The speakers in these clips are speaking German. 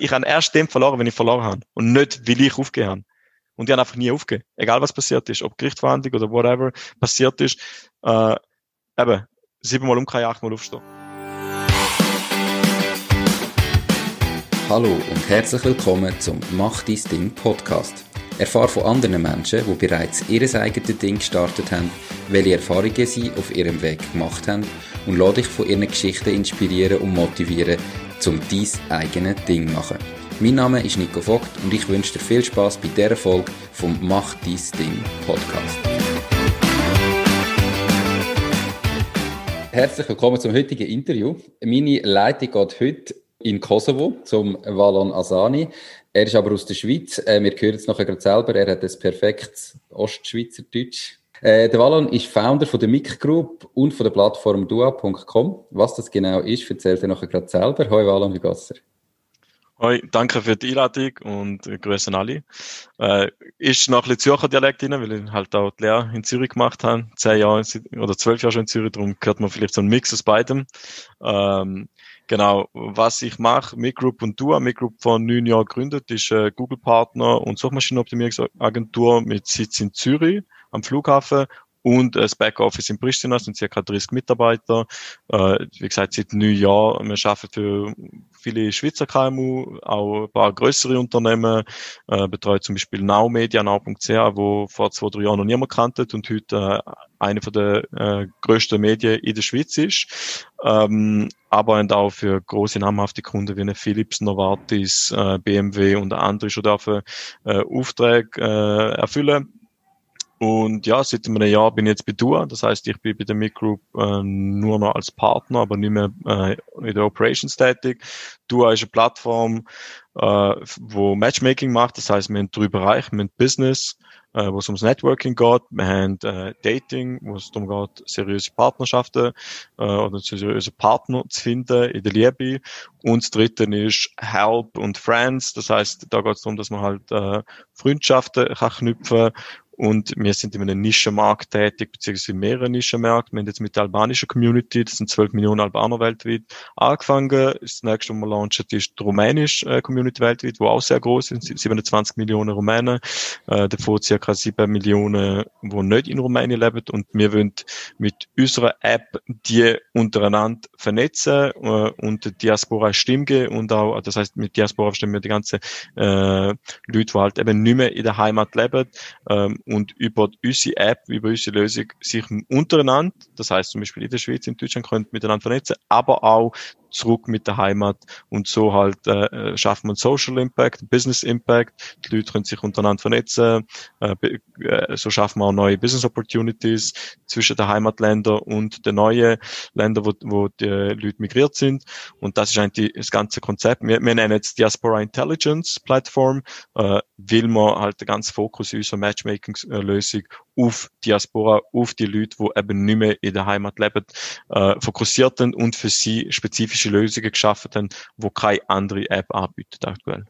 ich habe erst dem verloren, wenn ich verloren habe und nicht, weil ich aufgegeben habe. Und die haben einfach nie aufgegeben. Egal was passiert ist, ob Gerichtsverhandlung oder whatever passiert ist, äh, eben, siebenmal umkehren, achtmal aufstehen. Hallo und herzlich willkommen zum Mach dein Ding Podcast. Erfahre von anderen Menschen, die bereits ihr eigenes Ding gestartet haben, welche Erfahrungen sie auf ihrem Weg gemacht haben und lade dich von ihren Geschichten inspirieren und motivieren, um dein eigenes Ding machen. Mein Name ist Nico Vogt und ich wünsche dir viel Spaß bei dieser Folge vom Mach dein Ding Podcast. Herzlich willkommen zum heutigen Interview. Meine Leitung geht heute in Kosovo zum Valon Asani. Er ist aber aus der Schweiz. Äh, wir hören es nachher gerade selber. Er hat ein perfektes Ostschweizerdeutsch. Äh, der Valon ist Founder von der MIC Group und von der Plattform dua.com. Was das genau ist, erzählt er nachher gerade selber. Hoi Valon, wie geht's dir? Hoi, danke für die Einladung und äh, Grüße an alle. Äh, ist noch ein bisschen Zürcher Dialekt drin, weil ich halt auch die Lehre in Zürich gemacht habe. Zehn Jahre oder zwölf Jahre schon in Zürich, darum gehört man vielleicht so einen Mix aus beidem. Ähm, Genau, was ich mache, Micgroup und Dua. Micgroup von neun Jahren gegründet, ist äh, Google-Partner und Suchmaschinenoptimierungsagentur mit Sitz in Zürich am Flughafen und das Backoffice in Pristina sind circa 30 Mitarbeiter. Äh, wie gesagt, seit neun Jahren. Wir arbeiten für viele Schweizer KMU, auch ein paar größere Unternehmen, äh, betreut zum Beispiel Now Media, now.ch, wo vor zwei, drei Jahren noch niemand kannte und heute äh, eine von der äh, größten Medien in der Schweiz ist. Ähm, aber auch für große namhafte Kunden wie eine Philips, Novartis, äh, BMW und andere schon dürfen äh, Aufträge äh, erfüllen. Und ja, seit einem Jahr bin ich jetzt bei Dua. Das heißt, ich bin bei der Group äh, nur noch als Partner, aber nicht mehr äh, in der Operations tätig. Dua ist eine Plattform, äh, wo Matchmaking macht. Das heißt, wir haben drei Bereiche. Wir haben Business, äh, wo es ums Networking geht. Wir haben äh, Dating, wo es darum geht, seriöse Partnerschaften äh, oder seriöse Partner zu finden in der Liebe. Und das dritte ist Help und Friends. Das heißt, da geht es darum, dass man halt äh, Freundschaften kann knüpfen und wir sind in einem Nischenmarkt tätig, beziehungsweise in mehreren Nischenmärkten. Wir haben jetzt mit der albanischen Community, das sind 12 Millionen Albaner weltweit, angefangen. Das nächste, was wir launchen, ist die rumänische äh, Community weltweit, wo auch sehr groß sind, 27 Millionen Rumänen, äh, davon circa 7 Millionen, die nicht in Rumänien leben. Und wir wollen mit unserer App die untereinander vernetzen äh, und der Diaspora Stimme geben und auch, das heißt, mit Diaspora stimmen wir die ganzen äh, Leute, die halt eben nicht mehr in der Heimat leben, ähm, und über unsere App, über unsere Lösung sich untereinander, das heißt zum Beispiel in der Schweiz, in Deutschland, können miteinander vernetzen, aber auch zurück mit der Heimat. Und so halt äh, schaffen wir einen Social Impact, Business Impact, die Leute können sich untereinander vernetzen, äh, äh, so schaffen wir auch neue Business Opportunities zwischen den Heimatländern und den neuen Ländern, wo, wo die Leute migriert sind. Und das ist eigentlich das ganze Konzept. Wir, wir nennen jetzt Diaspora Intelligence Plattform, äh, weil wir halt den ganzen Fokus unserer Matchmaking-Lösung auf Diaspora, auf die Leute, die eben nicht mehr in der Heimat leben, äh, fokussiert und für sie spezifische Lösungen geschaffen haben, wo keine andere App anbietet aktuell.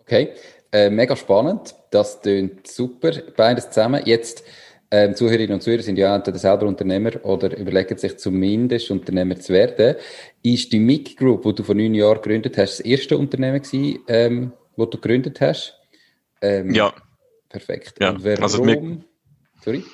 Okay, äh, mega spannend. Das klingt super. Beides zusammen. Jetzt, ähm, Zuhörerinnen und Zuhörer sind ja entweder selber Unternehmer oder überlegen sich zumindest Unternehmer zu werden. Ist die MIG Group, die du vor neun Jahren gegründet hast, das erste Unternehmen gewesen, ähm, das du gegründet hast? Ähm, ja. Perfekt. Ja, Und warum? Also Sorry?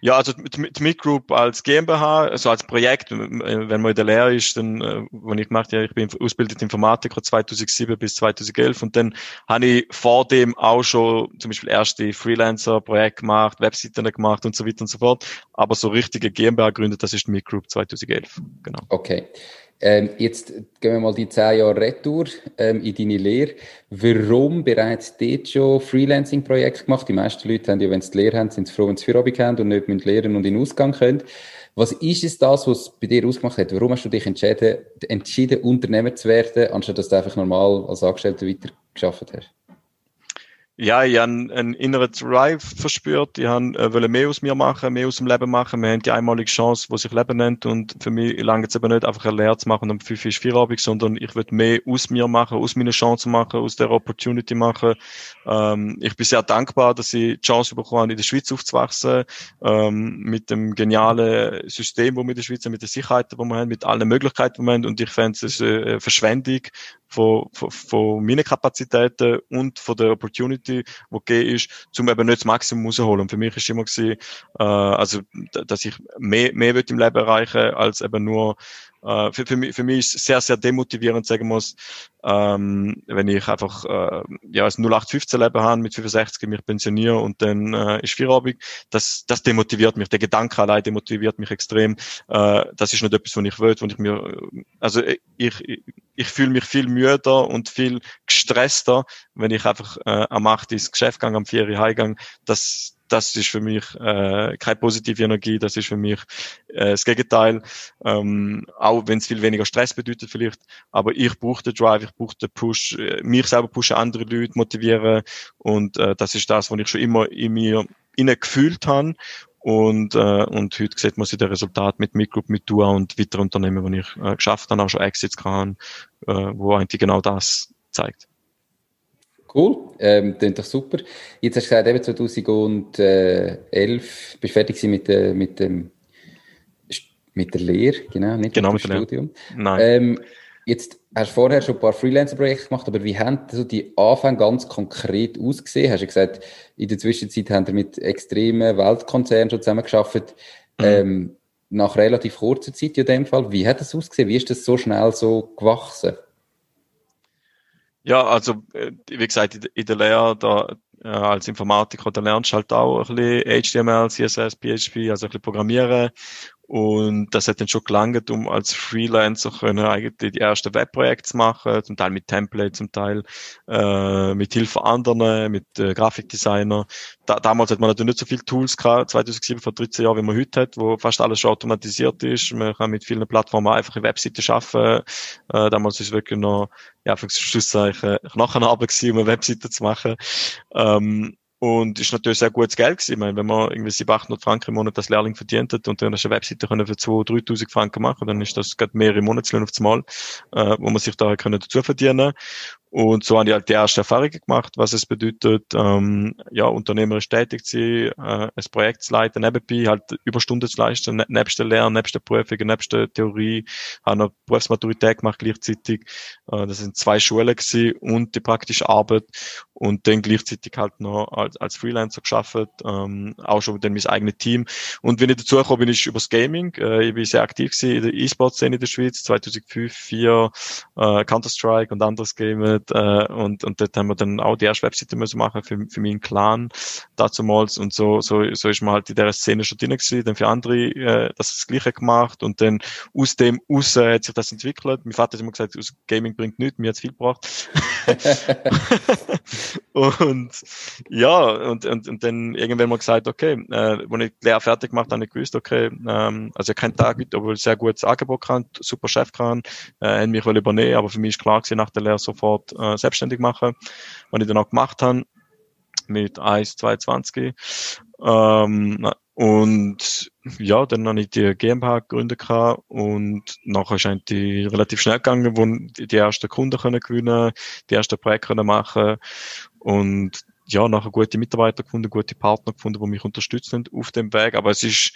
Ja, also die Meet Group als GmbH, also als Projekt, wenn man in der Lehre ist, dann, äh, wenn ich gemacht ja, ich bin ausgebildet Informatiker 2007 bis 2011 und dann habe ich vor dem auch schon zum Beispiel erste Freelancer-Projekte gemacht, Webseiten gemacht und so weiter und so fort. Aber so richtige GmbH gegründet, das ist die Meet Group 2011. Genau. Okay. Ähm, jetzt gehen wir mal die zehn Jahre Retour ähm, in deine Lehre. Warum bereits dort schon Freelancing-Projekte gemacht? Die meisten Leute haben ja, wenn sie die Lehre haben, sind sie froh, wenn sie Feierabend haben und nicht mit lehren und in den Ausgang können. Was ist es das, was bei dir ausgemacht hat? Warum hast du dich entschieden, entschieden Unternehmer zu werden, anstatt dass du einfach normal als Angestellter weiter geschafft hast? Ja, ich habe einen inneren Drive verspürt. Ich wollte äh, mehr aus mir machen, mehr aus dem Leben machen. Wir haben die einmalige Chance, die sich Leben nennt. Und für mich lange es eben nicht einfach eine Lehre zu machen und um fünf ist Feierabend, sondern ich will mehr aus mir machen, aus meinen Chancen machen, aus der Opportunity machen. Ähm, ich bin sehr dankbar, dass ich die Chance bekommen habe, in der Schweiz aufzuwachsen, ähm, mit dem genialen System, wo wir in der Schweiz haben, mit den Sicherheiten, die wir haben, mit allen Möglichkeiten, die wir haben. Und ich fände es eine Verschwendung, von, von, von meinen Kapazitäten und von der Opportunity, die gegeben ist, um eben nicht das Maximum rauszuholen. Und für mich ist immer gewesen, äh, also, dass ich mehr, mehr im Leben erreichen als eben nur äh, für, für, mich, für mich ist sehr, sehr demotivierend, sagen muss, ähm, wenn ich einfach äh, ja, ein 0815-Leben habe, mit 65 mich pensioniere und dann äh, ist Feierabend, das, das demotiviert mich. Der Gedanke allein demotiviert mich extrem. Äh, das ist nicht etwas, was ich will, wo ich mir, also ich, ich, ich fühle mich viel müder und viel gestresster, wenn ich einfach äh, am 8 ins Geschäft gehe, am 4 heimgehe. Das, das ist für mich äh, keine positive Energie, das ist für mich äh, das Gegenteil. Ähm, auch wenn es viel weniger Stress bedeutet vielleicht, aber ich brauche den Drive, ich brauche den Push, äh, mich selber pushen, andere Leute motivieren und äh, das ist das, was ich schon immer in mir innen gefühlt habe und, äh, und heute sieht man sich der Resultat mit Midgroup, mit Dua und weiteren Unternehmen, die ich äh, geschafft habe, auch schon Exits kann, äh, wo eigentlich genau das zeigt. Cool, ähm, klingt doch super. Jetzt hast du gesagt, eben 2011 bist du fertig mit, äh, mit, dem, mit der Lehre, genau, nicht genau mit dem Studium. Nein. Ähm, jetzt hast du vorher schon ein paar Freelancer-Projekte gemacht, aber wie haben so die Anfänge ganz konkret ausgesehen? Hast du gesagt, in der Zwischenzeit haben wir mit extremen Weltkonzernen schon zusammengearbeitet, mhm. ähm, nach relativ kurzer Zeit in dem Fall. Wie hat das ausgesehen? Wie ist das so schnell so gewachsen? Ja, also äh, wie gesagt, in der Lehre da äh, als Informatiker, da lernst du halt auch ein bisschen HTML, CSS, PHP, also ein bisschen Programmieren und das hat dann schon gelangt, um als Freelancer können eigentlich die ersten Webprojekte zu machen, zum Teil mit Templates, zum Teil äh, mit Hilfe anderer, mit äh, Grafikdesigner. Da, damals hat man natürlich nicht so viele Tools gehabt, 2007 vor 13 Jahren, wie man heute hat, wo fast alles schon automatisiert ist. Man kann mit vielen Plattformen einfache Webseiten schaffen. Äh, damals ist wirklich noch, ja, für Schlusszeichen, Knochenarbeit gewesen, um eine Webseite zu machen. Ähm, und ist natürlich sehr gutes Geld gewesen. Ich meine, wenn man irgendwie 700, 800 Franken im Monat als Lehrling verdient hat und dann eine Webseite können für 2.000, 3.000 Franken machen, dann ist das gerade mehrere Monatslöhne aufs Mal, äh, wo man sich da können dazu verdienen und so habe ich halt die erste Erfahrung gemacht, was es bedeutet, ähm, ja, unternehmerisch tätig zu sein, äh, ein Projekt zu leiten, nebenbei halt Überstunden zu leisten, ne nebst der Lehre, nebst der Prüfung, nebst der Theorie, habe noch Berufsmaturität gemacht gleichzeitig. Äh, das sind zwei Schulen gewesen und die praktische Arbeit und dann gleichzeitig halt noch als, als Freelancer geschafft, ähm, auch schon dann mein eigenes Team. Und wenn ich dazu gekommen bin, ist übers Gaming. Äh, ich bin sehr aktiv gewesen in der E-Sport-Szene in der Schweiz, 2005, 2004, äh, Counter-Strike und anderes Games äh, und, und dort haben wir dann auch die erste Webseite müssen machen für, für meinen Clan dazumals und so, so, so ist man halt in der Szene schon drin gewesen, dann für andere äh, das, das Gleiche gemacht und dann aus dem raus hat sich das entwickelt. Mein Vater hat immer gesagt, aus Gaming bringt nichts, mir hat viel gebracht. und ja, und, und, und dann irgendwann mal gesagt, okay, äh, als ich die Lehre fertig gemacht habe, habe ich gewusst, okay, ähm, also ich keinen Tag obwohl ich sehr gutes Angebot kann, super Chef kann, äh, haben mich übernehmen, aber für mich ist klar gewesen, nach der Lehre sofort äh, selbstständig machen, was ich dann auch gemacht habe, mit 1, 22. Ähm, und ja, dann habe ich die GmbH gegründet und nachher ist eigentlich relativ schnell gegangen, wo die ersten Kunden können gewinnen, die ersten Projekte können machen und ja, nachher gute Mitarbeiter gefunden, gute Partner gefunden, die mich unterstützen auf dem Weg. Aber es ist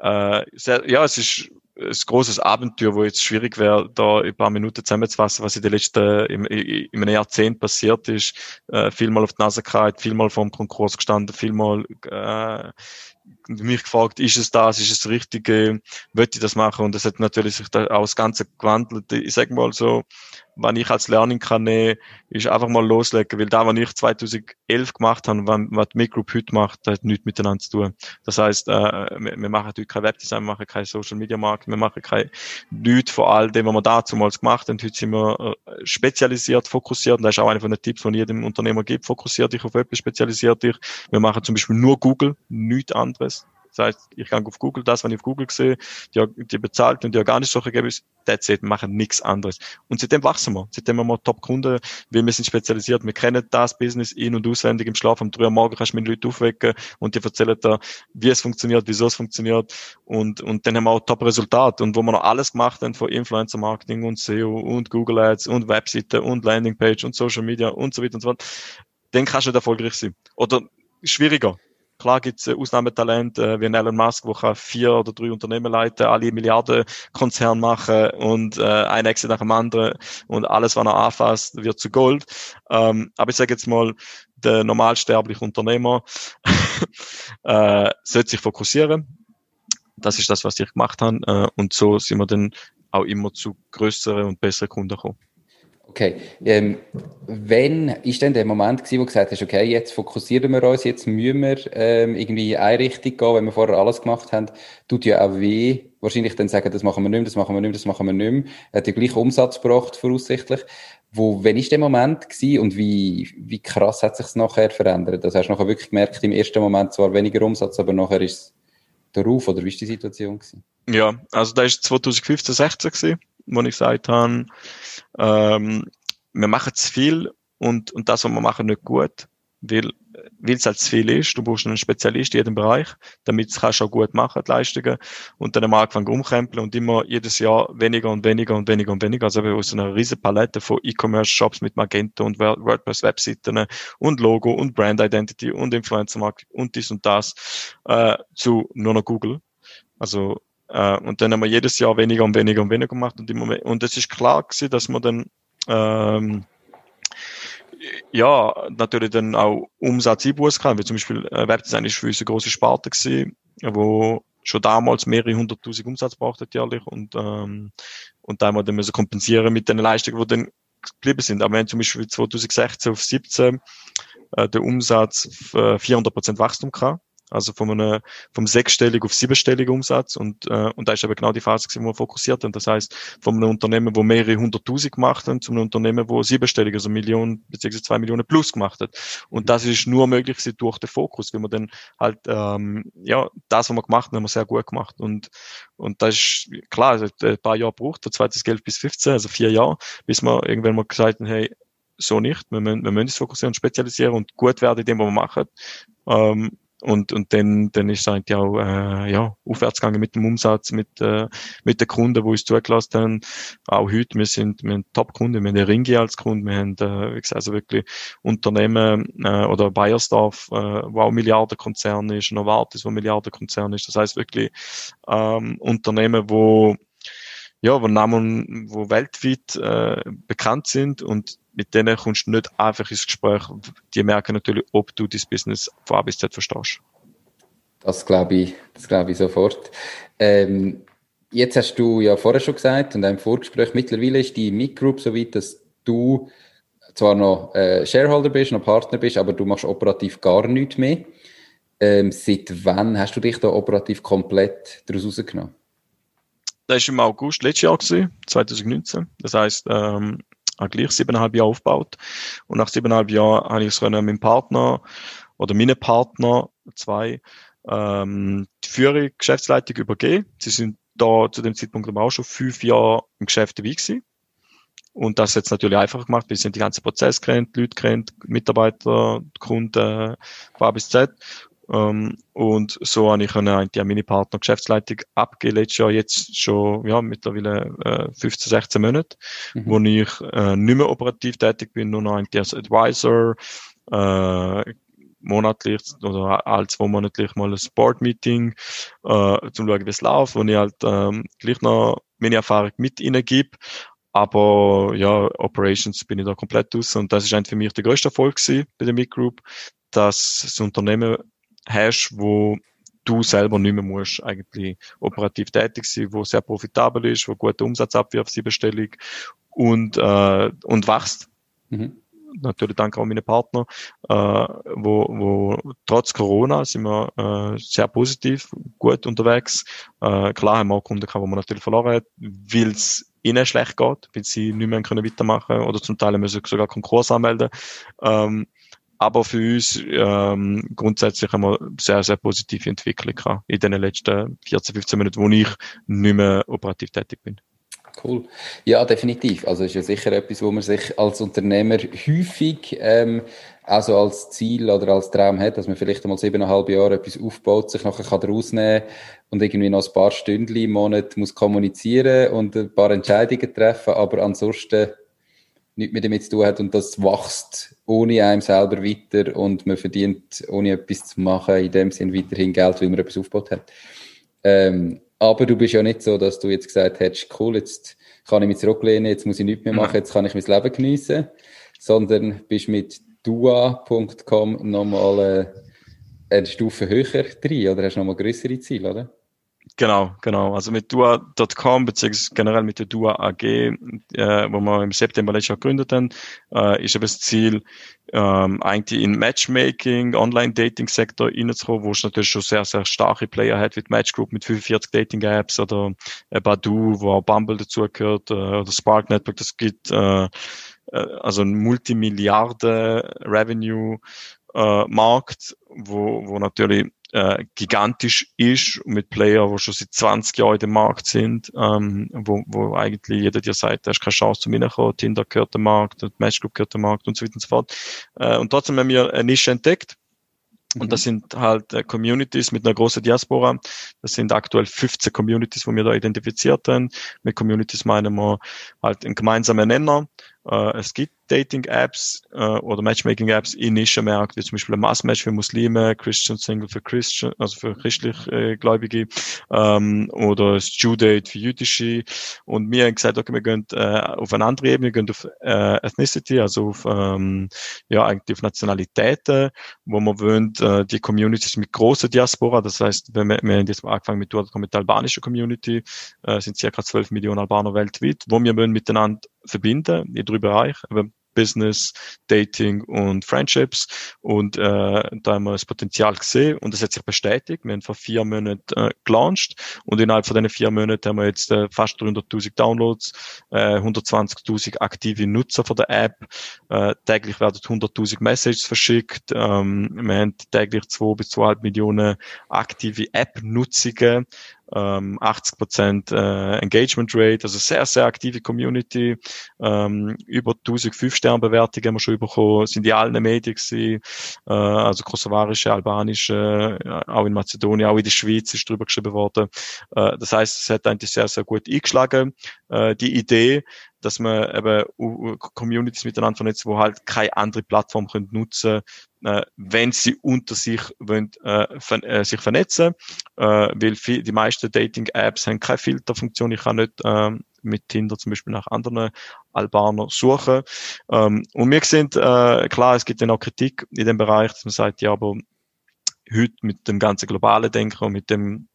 äh, sehr, ja, es ist ein großes Abenteuer, wo jetzt schwierig wäre, da ein paar Minuten zusammenzufassen, was in den letzten, im, im Jahrzehnt passiert ist. Äh, vielmal auf die Nase gehalten, vielmal vor dem Konkurs gestanden, vielmal äh, mich gefragt, ist es das, ist es das Richtige, möchte ich das machen? Und das hat natürlich sich da auch das Ganze gewandelt. Ich sag mal so, wenn ich als Learning kann nehmen, ist einfach mal loslegen, weil da, was ich 2011 gemacht habe, was die Microgroup heute macht, das hat nichts miteinander zu tun. Das heißt, äh, wir, wir machen heute kein Webdesign, wir machen kein Social Media Marketing, wir machen kein nichts von all dem, was wir damals gemacht haben. Heute sind wir äh, spezialisiert, fokussiert, und das ist auch einer von den Tipps, die jedem Unternehmer gibt, fokussiert dich auf etwas, spezialisiert dich. Wir machen zum Beispiel nur Google, nichts anderes. Das heißt, ich gehe auf Google, das, was ich auf Google sehe, die, die bezahlt und die organische Suche gebe, that's it, machen nichts anderes. Und seitdem wachsen wir. Seitdem haben wir Top-Kunden, wir sind spezialisiert, wir kennen das Business in- und auswendig im Schlaf. Am 3 Uhr morgen kannst du mit Leuten aufwecken und die erzählen da, wie es funktioniert, wieso es funktioniert. Und, und dann haben wir auch Top-Resultat. Und wo wir noch alles gemacht haben, von Influencer-Marketing und SEO und Google Ads und Webseite und Landingpage und Social Media und so weiter und so fort, dann kannst du nicht erfolgreich sein. Oder schwieriger Klar gibt es Ausnahmetalente äh, wie Elon Musk, der vier oder drei Unternehmen leiten, alle Milliarden Konzern machen und äh, ein Exit nach dem anderen und alles, was er anfasst, wird zu Gold. Ähm, aber ich sage jetzt mal, der normalsterbliche Unternehmer äh, sollte sich fokussieren. Das ist das, was ich gemacht habe. Äh, und so sind wir dann auch immer zu größeren und besseren Kunden gekommen. Okay. Ähm, wenn ist denn der Moment gewesen, wo du gesagt hast, okay, jetzt fokussieren wir uns, jetzt müssen wir ähm, irgendwie in eine Richtung gehen, wenn wir vorher alles gemacht haben, tut ja auch weh, wahrscheinlich dann sagen, das machen wir nicht mehr, das machen wir nicht mehr, das machen wir nicht mehr. Hat den gleichen Umsatz gebracht, voraussichtlich. Wo, wenn ist der Moment gewesen und wie, wie krass hat sich es nachher verändert? Das hast du nachher wirklich gemerkt, im ersten Moment zwar weniger Umsatz, aber nachher ist es der Ruf, oder wie ist die Situation gewesen? Ja, also da ist 2015, 16 gewesen wo ich habe, ähm, wir machen zu viel und, und das, was wir machen, nicht gut, weil es halt zu viel ist. Du brauchst einen Spezialist in jedem Bereich, damit es auch gut machen, die Leistungen. Und dann am Anfang umkrempeln und immer jedes Jahr weniger und weniger und weniger und weniger. Also aus einer riesen Palette von E-Commerce-Shops mit Magento und WordPress-Webseiten und Logo und Brand Identity und Influencer-Marketing und dies und das äh, zu nur noch Google. Also äh, und dann haben wir jedes Jahr weniger und weniger und weniger gemacht und mehr. Und es ist klar gewesen, dass wir dann ähm, ja, natürlich dann auch Umsatz einbußen kann, wie zum Beispiel äh, Webdesign ist für uns eine grosse Sparte gewesen, wo schon damals mehrere hunderttausend Umsatz braucht hat jährlich und, ähm, und da haben wir dann müssen kompensieren mit den Leistungen, die dann geblieben sind. Aber haben zum Beispiel 2016 auf 17 äh, der Umsatz äh, 400% Wachstum gehabt also von einem, vom sechsstelligen auf siebenstelligen Umsatz und, äh, und da ist eben genau die Phase, wo wir fokussiert haben. Das heißt, von einem Unternehmen, wo mehrere hunderttausend gemacht haben, zu einem Unternehmen, wo siebenstellig, also Millionen beziehungsweise zwei Millionen plus gemacht hat. Und das ist nur möglich durch den Fokus, wenn man dann halt, ähm, ja, das, was wir gemacht haben, haben wir sehr gut gemacht. Und, und das ist klar, es hat ein paar Jahre gebraucht, von 2011 bis 15, also vier Jahre, bis wir irgendwann mal gesagt haben, hey, so nicht. Wir müssen, wir müssen uns fokussieren und spezialisieren und gut werden in dem, was wir machen. Ähm, und, und dann, dann ist es eigentlich auch, äh, ja, aufwärts gegangen mit dem Umsatz, mit, äh, mit den Kunden, die uns zugelassen haben. Auch heute, wir sind, wir haben Top-Kunden, wir haben Ringi als Kunden, wir haben, äh, wie gesagt, also wirklich Unternehmen, äh, oder Bayersdorf, äh, wo auch Milliardenkonzern ist, Novartis, wo Milliardenkonzern ist. Das heißt wirklich, ähm, Unternehmen, wo, ja, wo Namen, wo weltweit äh, bekannt sind und mit denen kommst du nicht einfach ins Gespräch. Die merken natürlich, ob du das Business von A bis Z verstehst. Das glaube ich, das glaube ich sofort. Ähm, jetzt hast du ja vorher schon gesagt und im Vorgespräch, mittlerweile ist die Meet Group so weit, dass du zwar noch äh, Shareholder bist, noch Partner bist, aber du machst operativ gar nichts mehr. Ähm, seit wann hast du dich da operativ komplett daraus rausgenommen? Das war im August letztes Jahr, 2019. Das heißt, ähm, habe gleich siebeneinhalb Jahre aufgebaut. Und nach siebeneinhalb Jahren habe ich es mit meinem Partner oder meinen Partner, zwei, ähm, die Führung, Geschäftsleitung übergeben. Sie sind da zu dem Zeitpunkt auch schon fünf Jahre im Geschäft dabei gewesen. Und das jetzt natürlich einfach gemacht, wir sind die ganze Prozess kennt, Leute kennt, Mitarbeiter, Kunden, von A bis Z. Ähm, und so habe ich eigentlich an meine Partner Geschäftsleitung abgegeben, letztes Jahr, jetzt schon, ja, mittlerweile äh, 15, 16 Monate, mhm. wo ich äh, nicht mehr operativ tätig bin, nur noch eigentlich als Advisor, äh, monatlich oder alle zwei monatlich mal ein Board-Meeting, äh, zum schauen, wie es läuft, wo ich halt ähm, gleich noch meine Erfahrung mit ihnen gebe. Aber ja, Operations bin ich da komplett aus und das ist eigentlich für mich der größte Erfolg gewesen bei der Meet Group, dass das Unternehmen hast, wo du selber nicht mehr musst eigentlich operativ tätig sein, wo sehr profitabel ist, wo guten Umsatz abwirft, siebenstellig und, äh, und wächst. Mhm. Natürlich danke auch meinen Partner, äh, wo, wo trotz Corona sind wir äh, sehr positiv, gut unterwegs. Äh, klar haben wir auch Kunden gehabt, wo man natürlich verloren hat, weil es ihnen schlecht geht, weil sie nicht mehr können weitermachen oder zum Teil müssen sogar Konkurs anmelden. Ähm, aber für uns ähm, grundsätzlich wir sehr, sehr positive Entwicklung in den letzten 14, 15 Minuten, wo ich nicht mehr operativ tätig bin. Cool. Ja, definitiv. Also ist ja sicher etwas, wo man sich als Unternehmer häufig ähm, also als Ziel oder als Traum hat, dass man vielleicht einmal siebeneinhalb Jahre etwas aufbaut, sich nachher kann rausnehmen und irgendwie noch ein paar Stunden im Monat muss kommunizieren und ein paar Entscheidungen treffen, aber ansonsten nichts mehr damit zu tun hat und das wächst ohne einem selber weiter und man verdient, ohne etwas zu machen, in dem Sinn weiterhin Geld, weil man etwas aufgebaut hat. Ähm, aber du bist ja nicht so, dass du jetzt gesagt hättest, cool, jetzt kann ich mich zurücklehnen, jetzt muss ich nichts mehr machen, jetzt kann ich mein Leben geniessen, sondern bist mit dua.com nochmal äh, eine Stufe höher drin oder hast du nochmal größere Ziele, oder? Genau, genau. Also mit Dua.com beziehungsweise generell mit der Dua AG, äh, wo wir im September letztes Jahr gegründet haben, äh, ist aber das Ziel, ähm, eigentlich in Matchmaking, Online-Dating-Sektor reinzukommen, wo es natürlich schon sehr, sehr starke Player hat, wie Match Group mit 45 Dating-Apps oder äh, Badu, wo auch Bumble dazugehört, äh, oder Spark Network, das gibt äh, äh also ein Multimilliarden Revenue äh, wo, wo natürlich äh, gigantisch ist mit Player, die schon seit 20 Jahren in dem Markt sind, ähm, wo, wo eigentlich jeder dir sagt, da hast keine Chance zu reinkommen, Tinder gehört der Markt, Match Group gehört der Markt und so weiter und so fort. Äh, und trotzdem haben wir eine Nische entdeckt, und mhm. das sind halt äh, Communities mit einer großen Diaspora. Das sind aktuell 15 Communities, wo wir da identifiziert haben. Mit Communities meinen wir halt einen gemeinsamen Nenner. Äh, es gibt Dating-Apps äh, oder Matchmaking-Apps in Nischenmärkten, wie zum Beispiel ein Mass-Match für Muslime, Christian Single für Christian, also für christlich äh, Gläubige ähm, oder Studate für jüdische. Und wir haben gesagt, okay, wir gehen äh, auf eine andere Ebene, wir gehen auf äh, Ethnicity, also auf ähm, ja eigentlich auf Nationalitäten, wo wir wollen, äh, die Communities mit großer Diaspora, das heißt, wenn wir, wir haben jetzt angefangen mit, mit der albanischen Community, äh, sind circa 12 Millionen Albaner weltweit, wo wir wollen miteinander verbinden in drei Bereichen. Business, Dating und Friendships. Und äh, da haben wir das Potenzial gesehen und das hat sich bestätigt. Wir haben vor vier Monaten äh, gelauncht und innerhalb von diesen vier Monaten haben wir jetzt äh, fast 300.000 Downloads, äh, 120.000 aktive Nutzer von der App. Äh, täglich werden 100.000 Messages verschickt. Ähm, wir haben täglich 2 bis 2,5 Millionen aktive App-Nutzungen ähm, 80 Prozent äh, Engagement Rate, also sehr, sehr aktive Community, ähm, über 1000 Fünf-Sterne-Bewertungen haben wir schon bekommen, sind die allen Medien gewesen, äh, also kosovarische, albanische, äh, auch in Mazedonien, auch in der Schweiz ist drüber geschrieben worden. Das heißt, es hat eigentlich sehr, sehr gut eingeschlagen, die Idee, dass man eben Communities miteinander vernetzt, wo halt keine andere Plattform können nutzen äh, wenn sie unter sich wollen, äh, ver äh, sich vernetzen, äh, weil viel, die meisten Dating-Apps haben keine Filterfunktion. Ich kann nicht äh, mit Tinder zum Beispiel nach anderen Albaner suchen. Ähm, und wir sind äh, klar, es gibt dann auch Kritik in dem Bereich, dass man sagt, ja, aber heute mit dem ganzen globalen Denken und mit dem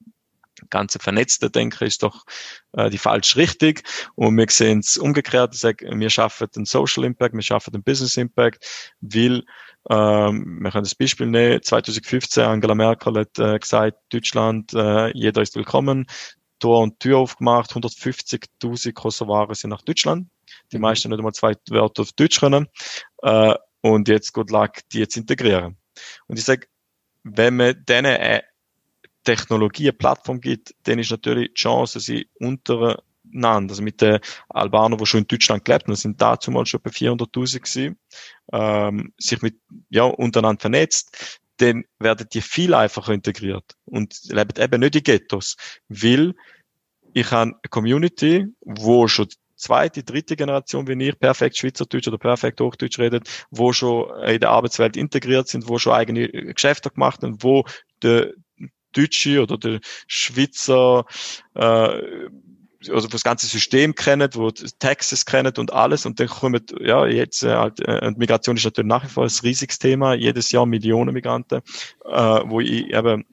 ganze vernetzte Denken ist doch äh, die falsche Richtung. Und wir sehen es umgekehrt. Ich sage, wir schaffen den Social Impact, wir schaffen den Business Impact, weil ähm, wir können das Beispiel nehmen. 2015 Angela Merkel hat äh, gesagt, Deutschland, äh, jeder ist willkommen. Tor und Tür aufgemacht, 150.000 Kosovaren sind nach Deutschland. Die mhm. meisten nicht einmal zwei Wörter auf Deutsch können. Äh, und jetzt gut lag die jetzt integrieren. Und ich sage, wenn man denen äh, Technologie, eine Plattform gibt, dann ist natürlich die Chance, sie untereinander, also mit den Albanern, die schon in Deutschland gelebt haben, sind dazu mal schon bei 400.000 gewesen, ähm, sich mit, ja, untereinander vernetzt, dann werden die viel einfacher integriert und leben eben nicht in Ghettos, weil ich habe eine Community, wo schon zweite, dritte Generation wie ich perfekt Schweizerdeutsch oder perfekt Hochdeutsch redet, wo schon in der Arbeitswelt integriert sind, wo schon eigene Geschäfte gemacht haben, wo der, Deutsche oder der Schweizer äh, also das ganze System kennen, wo Taxes kennen und alles. Und dann kommen, ja, jetzt äh, halt, äh, Migration ist natürlich nach wie vor ein riesiges Thema, jedes Jahr Millionen Migranten, äh, wo ich eben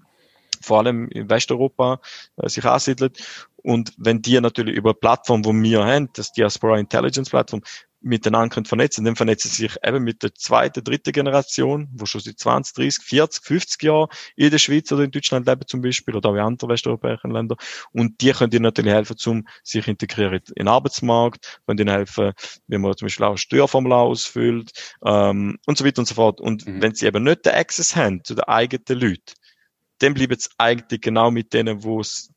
vor allem in Westeuropa äh, sich ansiedelt. Und wenn die natürlich über Plattform, wo wir haben, das Diaspora Intelligence Plattform, miteinander können vernetzen. Dann vernetzen sie sich eben mit der zweiten, dritten Generation, wo schon seit 20, 30, 40, 50 Jahren in der Schweiz oder in Deutschland leben zum Beispiel oder auch in anderen westeuropäischen Ländern. Und die können ihnen natürlich helfen, um sich integrieren in den Arbeitsmarkt, können ihnen helfen, wenn man zum Beispiel auch ein Steuerformular ausfüllt ähm, und so weiter und so fort. Und mhm. wenn sie eben nicht den Access haben zu den eigenen Leuten, dann bleiben sie eigentlich genau mit denen, wo es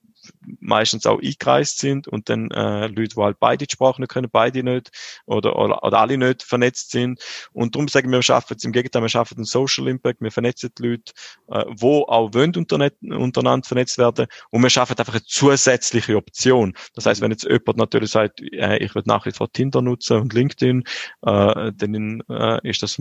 meistens auch eingereist sind und dann äh, Leute, die halt beide die Sprache nicht können, beide nicht oder, oder, oder alle nicht vernetzt sind. Und darum sagen wir, wir schaffen im Gegenteil, wir schaffen einen Social Impact, wir vernetzen die Leute, äh, wo auch wollen untereinander vernetzt werden und wir schaffen einfach eine zusätzliche Option. Das heißt, wenn jetzt jemand natürlich sagt, äh, ich will nach wie vor Tinder nutzen und LinkedIn, äh, dann äh, ist das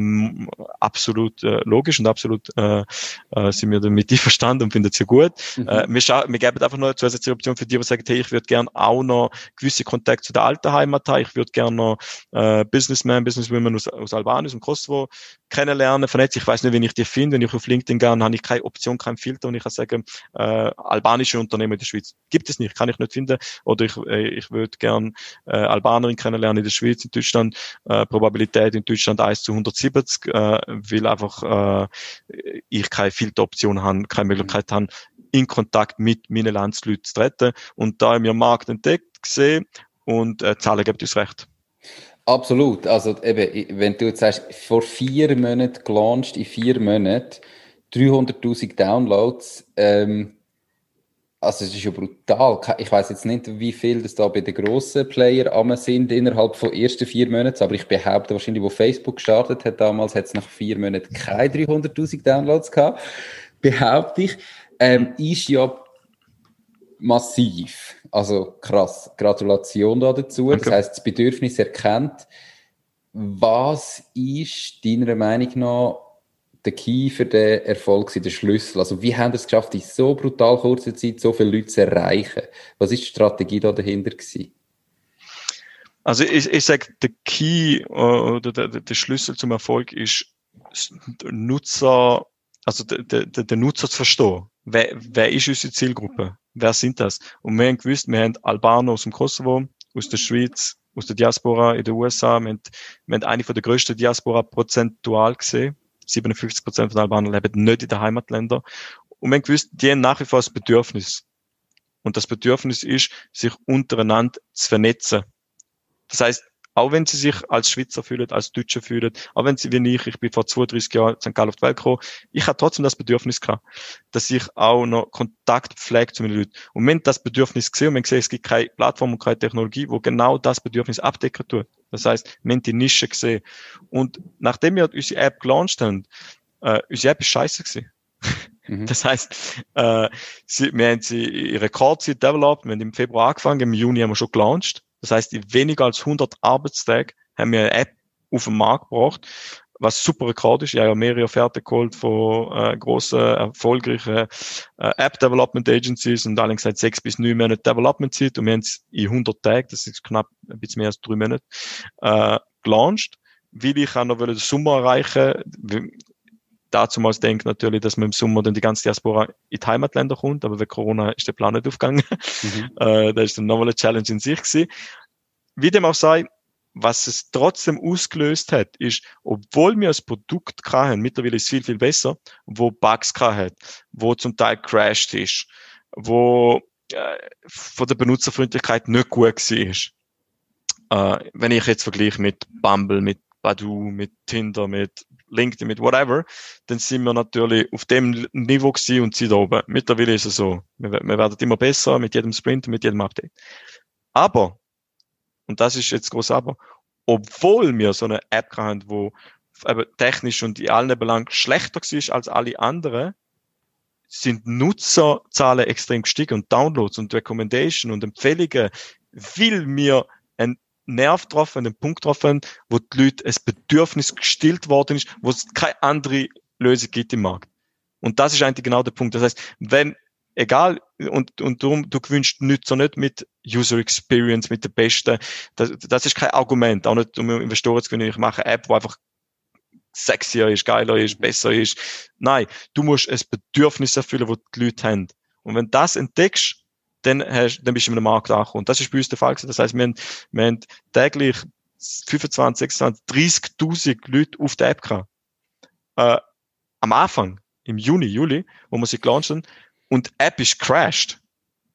absolut äh, logisch und absolut äh, äh, sind wir damit einverstanden und finden es ja gut. Mhm. Äh, wir, wir geben einfach noch eine zusätzliche Option für die, die sagen, hey, ich würde gerne auch noch gewisse Kontakte zu der alten Heimat haben, ich würde gerne noch äh, Businessmen, Businesswomen aus, aus Albanien, aus dem Kosovo kennenlernen, vernetzen. Ich weiß nicht, wenn ich die finde, wenn ich auf LinkedIn gehe, habe ich keine Option, keinen Filter und ich kann sagen, äh, albanische Unternehmen in der Schweiz. Gibt es nicht, kann ich nicht finden. Oder ich, äh, ich würde gerne äh, Albanerin kennenlernen in der Schweiz, in Deutschland. Äh, Probabilität in Deutschland 1 zu 170, äh, weil einfach äh, ich keine Filteroption habe, keine Möglichkeit habe, in Kontakt mit meinen Landsleuten zu treten. Und da haben wir Markt entdeckt gesehen und äh, Zahlen geben uns recht. Absolut. Also eben, wenn du jetzt sagst, vor vier Monaten gelauncht, in vier Monaten 300.000 Downloads, ähm, also es ist ja brutal. Ich weiß jetzt nicht, wie viel das da bei den grossen Player sind innerhalb von ersten vier Monaten, aber ich behaupte wahrscheinlich, wo Facebook gestartet hat damals, hat es nach vier Monaten keine 300.000 Downloads gehabt, behaupte ich. Ähm, ist ja massiv. Also krass. Gratulation da dazu. Okay. Das heißt, das Bedürfnis erkennt. Was ist deiner Meinung nach der Key für den Erfolg, der Schlüssel? Also wie haben wir es geschafft, in so brutal kurzer Zeit so viele Leute zu erreichen? Was ist die Strategie da dahinter gewesen? Also ich, ich sage, der Key oder der, der Schlüssel zum Erfolg ist Nutzer, also der, der, der Nutzer zu verstehen. Wer, wer ist unsere Zielgruppe? wer sind das? Und wir haben gewusst, wir haben Albaner aus dem Kosovo, aus der Schweiz, aus der Diaspora in den USA. Wir haben, wir haben eine von der grössten Diaspora prozentual gesehen. 57 Prozent von Albanern leben nicht in den Heimatländern. Und wir haben gewusst, die haben nach wie vor das Bedürfnis. Und das Bedürfnis ist, sich untereinander zu vernetzen. Das heißt, auch wenn sie sich als Schweizer fühlen, als Deutsche fühlen, auch wenn sie wie ich, ich bin vor 32 Jahren in St. Gallen auf die Welt gekommen, ich habe trotzdem das Bedürfnis gehabt, dass ich auch noch Kontakt pflege zu meinen Leuten. Und wenn das Bedürfnis gesehen und wir gesehen, es gibt keine Plattform und keine Technologie, wo genau das Bedürfnis abdecken tut. Das heißt, wir haben die Nische gesehen. Und nachdem wir unsere App gelauncht haben, äh, unsere App ist scheiße gewesen. Mhm. Das heißt, äh, sie, wir haben sie ihre Rekordzeit developed, wir haben im Februar angefangen, im Juni haben wir schon gelauncht. Das heißt, in weniger als 100 Arbeitstage haben wir eine App auf den Markt gebracht, was super Rekord ist. Ich habe ja mehrere Offerten geholt von äh, grossen, erfolgreichen äh, App-Development Agencies und alle gesagt sechs bis neun Monate Development-Zeit und wir haben es in 100 Tagen, das ist knapp ein bisschen mehr als drei Monate, äh, gelauncht, weil ich auch noch den Sommer erreichen dazu mal denkt natürlich, dass man im Sommer dann die ganze Diaspora in die Heimatländer kommt, aber wegen Corona ist der Plan nicht aufgegangen. Mhm. äh, das ist dann nochmal eine Challenge in sich gewesen. Wie dem auch sei, was es trotzdem ausgelöst hat, ist, obwohl wir ein Produkt haben, mittlerweile ist es viel, viel besser, wo Bugs hat, wo zum Teil crashed ist, wo äh, von der Benutzerfreundlichkeit nicht gut war. Äh, wenn ich jetzt vergleiche mit Bumble, mit Badu, mit Tinder, mit LinkedIn, mit whatever, dann sind wir natürlich auf dem Niveau gewesen und sind da oben. Mittlerweile ist es so. Wir, wir werden immer besser mit jedem Sprint, mit jedem Update. Aber, und das ist jetzt groß aber, obwohl wir so eine App haben, wo eben technisch und in allen Belangen schlechter war als alle anderen, sind Nutzerzahlen extrem gestiegen und Downloads und Recommendation und Empfehlungen, weil wir Nerv getroffen, einen Punkt getroffen, wo die Leute ein Bedürfnis gestillt worden ist, wo es keine andere Lösung gibt im Markt. Und das ist eigentlich genau der Punkt. Das heißt, wenn, egal, und, und darum, du gewünschst nichts so nicht mit User Experience, mit der besten, das, das ist kein Argument, auch nicht um Investoren zu gewinnen, ich mache eine App, wo einfach sexier ist, geiler ist, besser ist. Nein, du musst ein Bedürfnis erfüllen, wo die Leute haben. Und wenn das entdeckst, dann, hast, dann bist du in einem Markt angekommen. Und das ist bei uns der Fall. Das heißt, wir haben, wir haben täglich 25, 26, 30.000 Leute auf der App gehabt. Äh, am Anfang, im Juni, Juli, wo wir sie gelauncht haben, und die App ist crashed.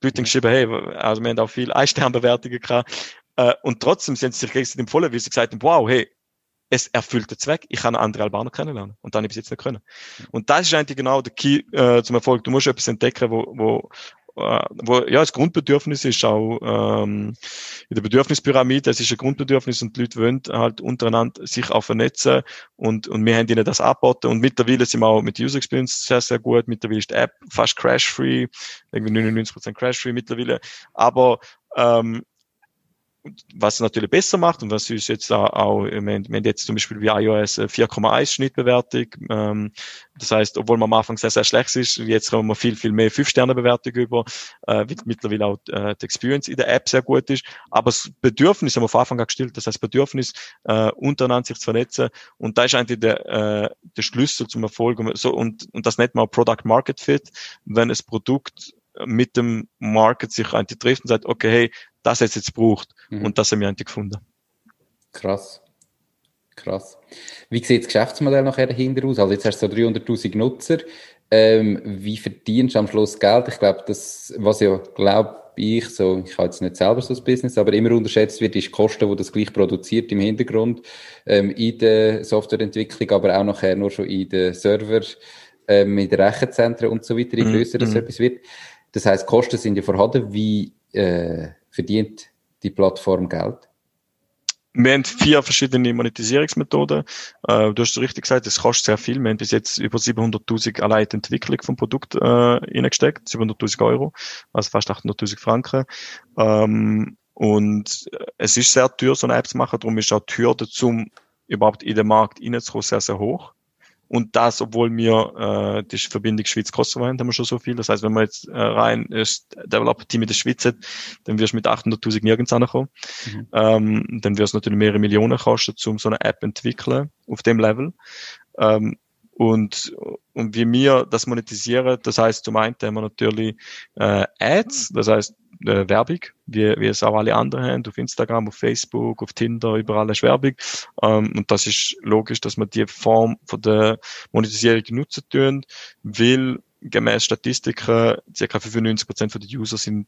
Die Leute haben geschrieben, hey, also wir haben auch viel Einsternbewertungen gehabt. Äh, und trotzdem sind sie sich gegenseitig empfohlen, weil sie gesagt haben, wow, hey, es erfüllt den Zweck, ich kann andere Albaner kennenlernen. Und dann habe ich bis jetzt nicht können. Und das ist eigentlich genau der Key äh, zum Erfolg. Du musst etwas entdecken, wo, wo wo ja das Grundbedürfnis ist auch ähm, in der Bedürfnispyramide, es ist ein Grundbedürfnis und die Leute wollen halt untereinander sich auch vernetzen und, und wir haben ihnen das angeboten und mittlerweile sind wir auch mit User Experience sehr, sehr gut. Mittlerweile ist die App fast crash-free, irgendwie 99% crash-free mittlerweile. Aber ähm, was natürlich besser macht und was uns jetzt auch, auch haben jetzt zum Beispiel wie iOS 4,1 Schnittbewertung. Ähm, das heißt, obwohl man am Anfang sehr, sehr schlecht ist, jetzt kommen wir viel, viel mehr 5-Sterne-Bewertung über, äh, weil mittlerweile auch äh, die Experience in der App sehr gut ist. Aber das Bedürfnis haben wir von Anfang an gestellt, das heißt, Bedürfnis, äh, untereinander sich zu vernetzen. Und da ist eigentlich der, äh, der Schlüssel zum Erfolg. Und, so, und, und das nennt man Product Market Fit, wenn das Produkt mit dem Market sich eigentlich trifft und sagt, okay, hey, das hat es jetzt braucht. Mhm. Und das haben wir eigentlich gefunden. Krass. Krass. Wie sieht das Geschäftsmodell nachher dahinter aus? Also jetzt hast du so 300.000 Nutzer. Ähm, wie verdienst du am Schluss Geld? Ich glaube, das, was ja, glaube ich, so, ich habe jetzt nicht selber so das Business, aber immer unterschätzt wird, ist die Kosten, die das gleich produziert im Hintergrund, ähm, in der Softwareentwicklung, aber auch nachher nur schon in den Server, ähm, in den Rechenzentren und so weiter, je mhm, größer mm, das mm. etwas wird. Das heißt, Kosten sind ja vorhanden. Wie, äh, verdient die Plattform Geld? Wir haben vier verschiedene Monetisierungsmethoden. Äh, du hast es richtig gesagt, es kostet sehr viel. Wir haben bis jetzt über 700.000 allein die Entwicklung vom Produkt äh, reingesteckt, 700.000 Euro, also fast 800.000 Franken. Ähm, und es ist sehr teuer, so eine App zu machen, darum ist auch die Hürde, um überhaupt in den Markt reinzukommen, sehr, sehr hoch. Und das, obwohl wir äh, die Verbindung Schweiz-Kosovo haben, haben wir schon so viel. Das heißt, wenn man jetzt äh, rein das Developer-Team in der Schweiz hat, dann wirst du mit 800.000 nirgends ankommen. Mhm. Ähm, dann wirst du natürlich mehrere Millionen kosten, um so eine App entwickeln auf dem Level. Ähm, und, und wie wir das monetisieren, das heißt, zum einen haben wir natürlich äh, Ads, das heißt, äh, Werbung, wie, wie es auch alle anderen haben, auf Instagram, auf Facebook, auf Tinder, überall ist Werbung. Ähm, und das ist logisch, dass man die Form von der Monetisierung nutzen tun, weil gemäß Statistiken ca. 95% von den User sind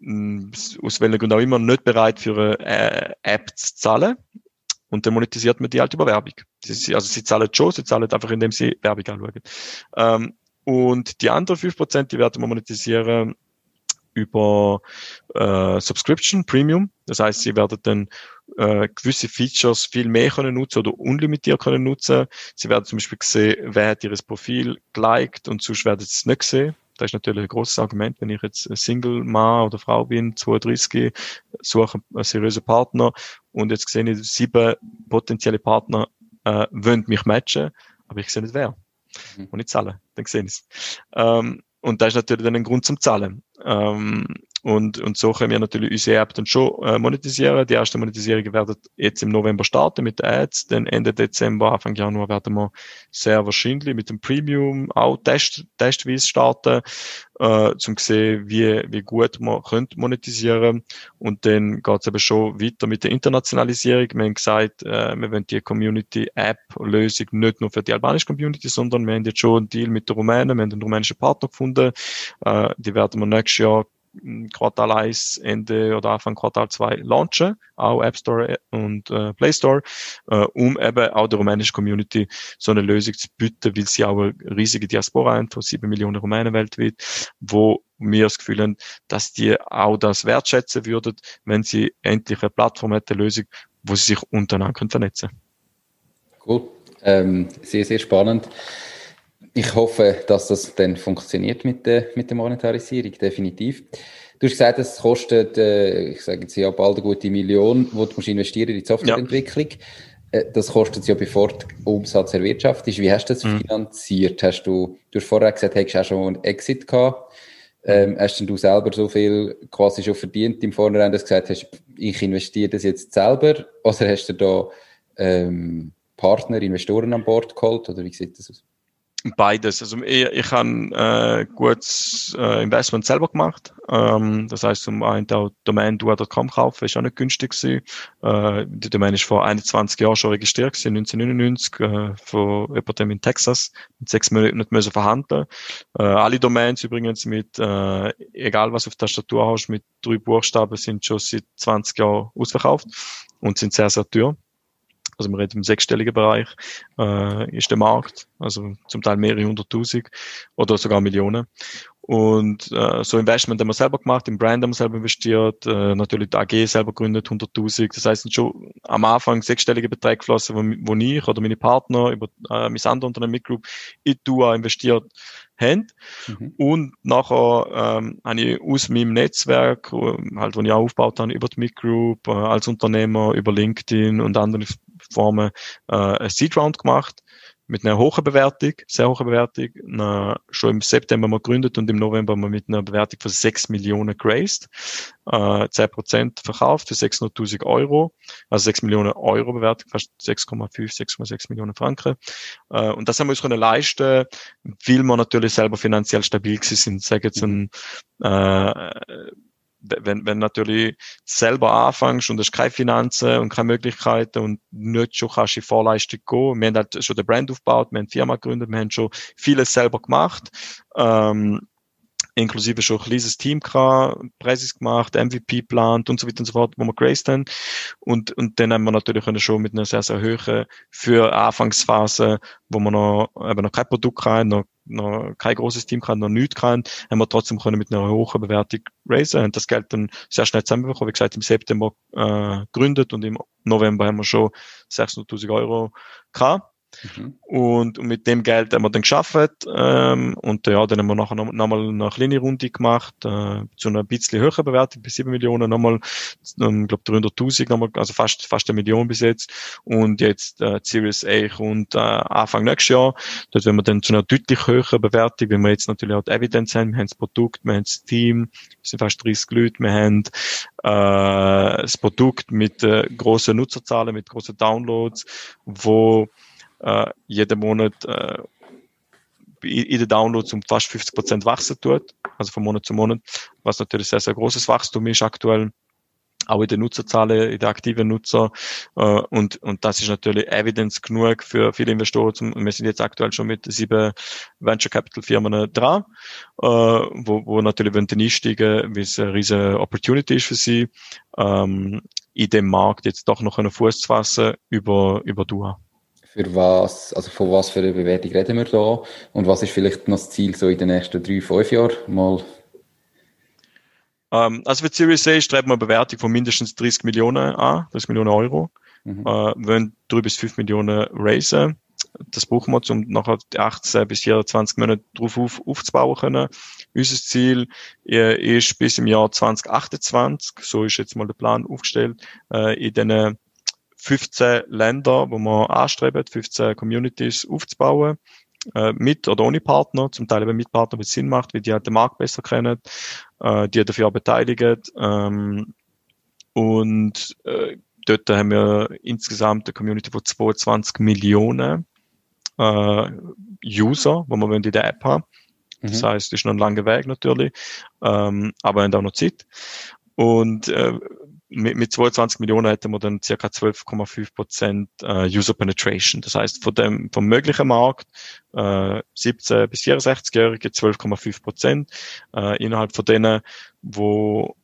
mm, aus welchen Gründen auch immer nicht bereit für eine äh, App zu zahlen. Und dann monetisiert man die halt über Werbung. Also sie zahlen schon, sie zahlen einfach, indem sie Werbung anschauen. Ähm, und die anderen 5%, die werden wir monetisieren über äh, Subscription Premium. Das heißt, sie werden dann äh, gewisse Features viel mehr können nutzen oder unlimitiert können nutzen. Sie werden zum Beispiel sehen, wer hat ihres Profil geliked und sonst werden sie es nicht sehen. Das ist natürlich ein großes Argument, wenn ich jetzt Single Mann oder Frau bin, 32, suche einen seriösen Partner und jetzt sehe ich sieben potenzielle Partner äh, wollen mich matchen, aber ich sehe nicht wer. Mhm. Und ich zahle, dann sehe ich es. Ähm, und das ist natürlich dann ein Grund zum Zahlen. Ähm, und, und so können wir natürlich unsere App dann schon äh, monetisieren. Die erste Monetisierung werden jetzt im November starten mit Ads. Dann Ende Dezember, Anfang Januar werden wir sehr wahrscheinlich mit dem Premium auch test, testweise starten, äh, zum sehen, wie, wie gut man könnte monetisieren. Und dann geht es eben schon weiter mit der Internationalisierung. Wir haben gesagt, äh, wir wollen die Community-App-Lösung nicht nur für die albanische Community, sondern wir haben jetzt schon einen Deal mit den Rumänen. Wir haben einen rumänischen Partner gefunden. Äh, die werden wir nächstes Jahr Quartal 1 Ende oder Anfang Quartal 2 launchen, auch App Store und äh, Play Store, äh, um eben auch der rumänischen Community so eine Lösung zu bieten, weil sie auch eine riesige Diaspora haben von sieben Millionen Rumänen weltweit, wo wir das Gefühl haben, dass die auch das wertschätzen würden, wenn sie endlich eine Plattform hätten, eine Lösung, wo sie sich untereinander können vernetzen können. Cool. Ähm, sehr, sehr spannend. Ich hoffe, dass das dann funktioniert mit der, mit der Monetarisierung, definitiv. Du hast gesagt, es kostet, äh, ich sage jetzt ja, bald eine gute Million, wo du musst investieren in die Softwareentwicklung. Ja. Äh, das kostet ja, bevor der Umsatz erwirtschaftet ist. Wie hast du das mhm. finanziert? Hast du, du hast vorher gesagt, du auch schon einen Exit gehabt. Ähm, hast denn du selber so viel quasi schon verdient im Vorhinein, dass du gesagt hast, ich investiere das jetzt selber? Oder hast du da ähm, Partner, Investoren an Bord geholt? Oder wie sieht das aus? Beides. Also ich, ich habe äh, gutes äh, Investment selber gemacht. Ähm, das heißt, zum einen auch Domain duo.com kaufen, ist auch nicht günstig gewesen. Äh, die Domain ist vor 21 Jahren schon registriert gewesen, 1999, äh, von jemandem in Texas, mit sechs Monaten nicht müssen verhandeln. Äh, alle Domains übrigens mit, äh, egal was auf der Tastatur hast, mit drei Buchstaben sind schon seit 20 Jahren ausverkauft und sind sehr, sehr teuer also wir reden im sechsstelligen Bereich, äh, ist der Markt, also zum Teil mehrere hunderttausend oder sogar Millionen. Und äh, so Investment haben wir selber gemacht, im Brand haben wir selber investiert, äh, natürlich die AG selber gegründet, 100.000. Das heißt, sind schon am Anfang sechsstellige Beträge geflossen, wo, wo ich oder meine Partner über äh, mein anderes Unternehmen Mitgroup in Dua investiert haben. Mhm. Und nachher ähm, habe ich aus meinem Netzwerk, äh, halt, wo ich auch aufgebaut habe, über die Mitgroup, äh, als Unternehmer, über LinkedIn und andere Formen, äh, ein Seed Round gemacht mit einer hohen Bewertung, sehr hohen Bewertung. Na, schon im September wir gegründet und im November wir mit einer Bewertung von 6 Millionen graced, äh, 10 Prozent verkauft für 600.000 Euro, also 6 Millionen Euro Bewertung, fast 6,5, 6,6 Millionen Franken. Äh, und das haben wir uns können leisten, weil wir natürlich selber finanziell stabil gewesen sind. Sagen jetzt ein, äh, wenn, wenn natürlich selber anfängst und hast keine Finanzen und keine Möglichkeiten und nicht schon kannst in Vorleistung gehen. Wir haben halt schon den Brand aufgebaut, wir haben Firma gegründet, wir haben schon vieles selber gemacht. Ähm, inklusive schon ein kleines Team gehabt, Preises gemacht, MVP plant und so weiter und so fort, wo wir graced haben. Und, und dann haben wir natürlich schon mit einer sehr, sehr hohen, für Anfangsphase, wo wir noch, eben noch kein Produkt hatten, noch, noch kein großes Team hatten, noch nichts hatten, haben wir trotzdem können mit einer hohen Bewertung raisen und das Geld dann sehr schnell zusammenbekommen. Wie gesagt, im September, äh, gegründet und im November haben wir schon 600.000 Euro gehabt. Mhm. Und, und, mit dem Geld haben wir dann geschafft ähm, und ja, dann haben wir nachher nochmal noch eine kleine Runde gemacht äh, zu einer bisschen höheren Bewertung bei 7 Millionen, nochmal, ähm, glaube 300.000, nochmal, also fast fast eine Million bis jetzt. Und jetzt äh, Series A und äh, Anfang nächstes Jahr, dort werden wir dann zu einer deutlich höheren Bewertung, wenn wir jetzt natürlich auch die Evidenz haben, wir haben das Produkt, wir haben das Team, wir sind fast 30 Leute, wir haben äh, das Produkt mit äh, großen Nutzerzahlen, mit großen Downloads, wo äh, jeden Monat äh, in den Downloads um fast 50 Prozent wachsen tut, also von Monat zu Monat, was natürlich sehr, sehr großes Wachstum ist aktuell auch in den Nutzerzahlen, in den aktiven Nutzer. Äh, und, und das ist natürlich Evidence genug für viele Investoren. Zum, wir sind jetzt aktuell schon mit sieben Venture Capital Firmen dran, äh, wo, wo natürlich wollen einsteigen, wie es eine riesige Opportunity ist für sie, ähm, in dem Markt jetzt doch noch einen Fuß zu fassen über, über Dua. Für was, also von was für eine Bewertung reden wir da? Und was ist vielleicht noch das Ziel so in den nächsten drei, fünf Jahren? Mal. Ähm, also für Series A streben wir eine Bewertung von mindestens 30 Millionen an, 30 Millionen Euro. Mhm. Uh, wollen drei bis fünf Millionen raisen. Das brauchen wir, um nachher 18 bis 24 Monate darauf auf, aufzubauen können. Unser Ziel äh, ist bis im Jahr 2028, so ist jetzt mal der Plan aufgestellt, äh, in den 15 Länder, wo wir anstreben, 15 Communities aufzubauen, äh, mit oder ohne Partner, zum Teil eben mit Partner, was Sinn macht, weil die halt den Markt besser kennen, äh, die dafür auch beteiligen. Ähm, und äh, dort haben wir insgesamt eine Community von 22 Millionen äh, User, wo wir in der App haben. Das mhm. heißt, es ist noch ein langer Weg natürlich, ähm, aber wir haben auch noch Zeit. Und äh, mit, mit 22 Millionen hätten wir dann circa 12,5 Prozent äh, User Penetration. Das heißt, von dem, vom möglichen Markt äh, 17 bis 64-Jährige 12,5 Prozent äh, innerhalb von denen, wo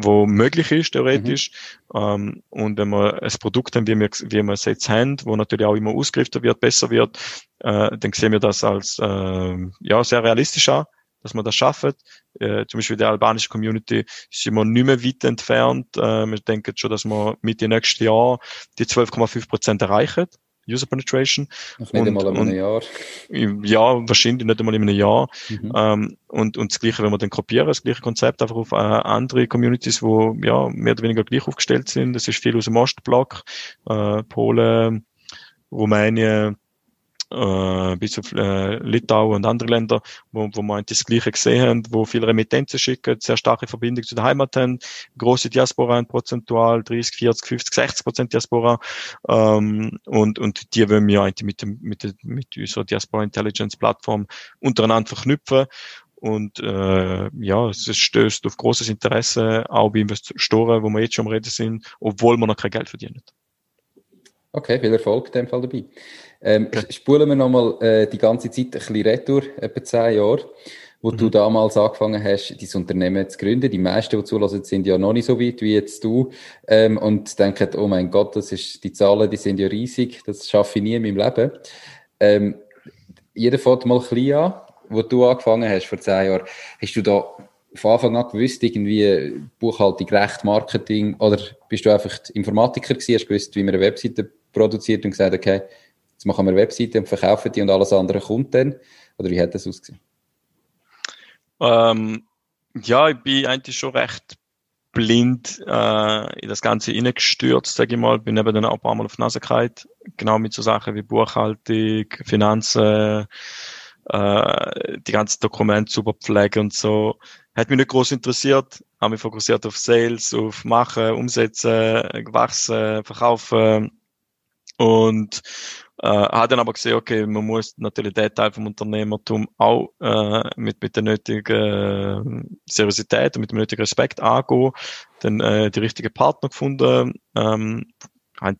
wo möglich ist, theoretisch. Mhm. Ähm, und wenn wir ein Produkt haben, wie wir, wie wir es jetzt haben, wo natürlich auch immer ausgeriftet wird, besser wird, äh, dann sehen wir das als äh, ja, sehr realistisch an dass man das schafft. Äh, zum Beispiel die albanische Community sind wir nicht mehr weit entfernt. Äh, wir denken schon, dass wir mit dem nächsten Jahr die 12,5 Prozent erreichen. User Penetration. Nicht und, einmal in einem Jahr. Ja, wahrscheinlich nicht einmal in einem Jahr. Mhm. Ähm, und, und das Gleiche, wenn wir dann kopieren, das gleiche Konzept einfach auf äh, andere Communities, wo ja mehr oder weniger gleich aufgestellt sind. Das ist viel aus dem Ostblock, äh, Polen, Rumänien, äh, bis auf äh, Litauen und andere Länder, wo, wo man das Gleiche gesehen haben, wo viele Remittenzen schicken, sehr starke Verbindung zu der Heimat haben, große Diaspora prozentual 30, 40, 50, 60 Prozent Diaspora ähm, und, und die wollen wir eigentlich mit, dem, mit, der, mit unserer Diaspora Intelligence Plattform untereinander verknüpfen und äh, ja, es stößt auf großes Interesse, auch bei Investoren, wo wir jetzt schon am Reden sind, obwohl wir noch kein Geld verdienen. Okay, viel Erfolg in dem Fall dabei. Ähm, okay. Spulen wir nochmal äh, die ganze Zeit ein bisschen retour, etwa zehn Jahre, wo mhm. du damals angefangen hast, dein Unternehmen zu gründen. Die meisten, die zulassen, sind ja noch nicht so weit wie jetzt du ähm, und denken, oh mein Gott, das ist, die Zahlen, die sind ja riesig, das schaffe ich nie in meinem Leben. Ähm, jeder fährt mal klein an wo du angefangen hast vor zehn Jahren, hast du da von Anfang an gewusst, irgendwie Buchhaltung, Recht, Marketing, oder bist du einfach Informatiker gewesen, hast gewusst, wie man eine Webseite produziert und gesagt, okay, jetzt machen wir eine Webseite und verkaufen die und alles andere kommt dann? Oder wie hat das ausgesehen? Ähm, ja, ich bin eigentlich schon recht blind äh, in das Ganze hineingestürzt, sage ich mal. Bin eben dann auch ein paar Mal auf die Nase gefallen, genau mit so Sachen wie Buchhaltung, Finanzen, äh, die ganzen Dokumente super pflegen und so. Hat mich nicht groß interessiert, habe mich fokussiert auf Sales, auf Machen, Umsetzen, Wachsen, Verkaufen und äh, hat dann aber gesehen, okay, man muss natürlich den Teil vom Unternehmertum auch äh, mit, mit der nötigen äh, Seriosität und mit dem nötigen Respekt angehen, dann äh, die richtigen Partner gefunden, ähm,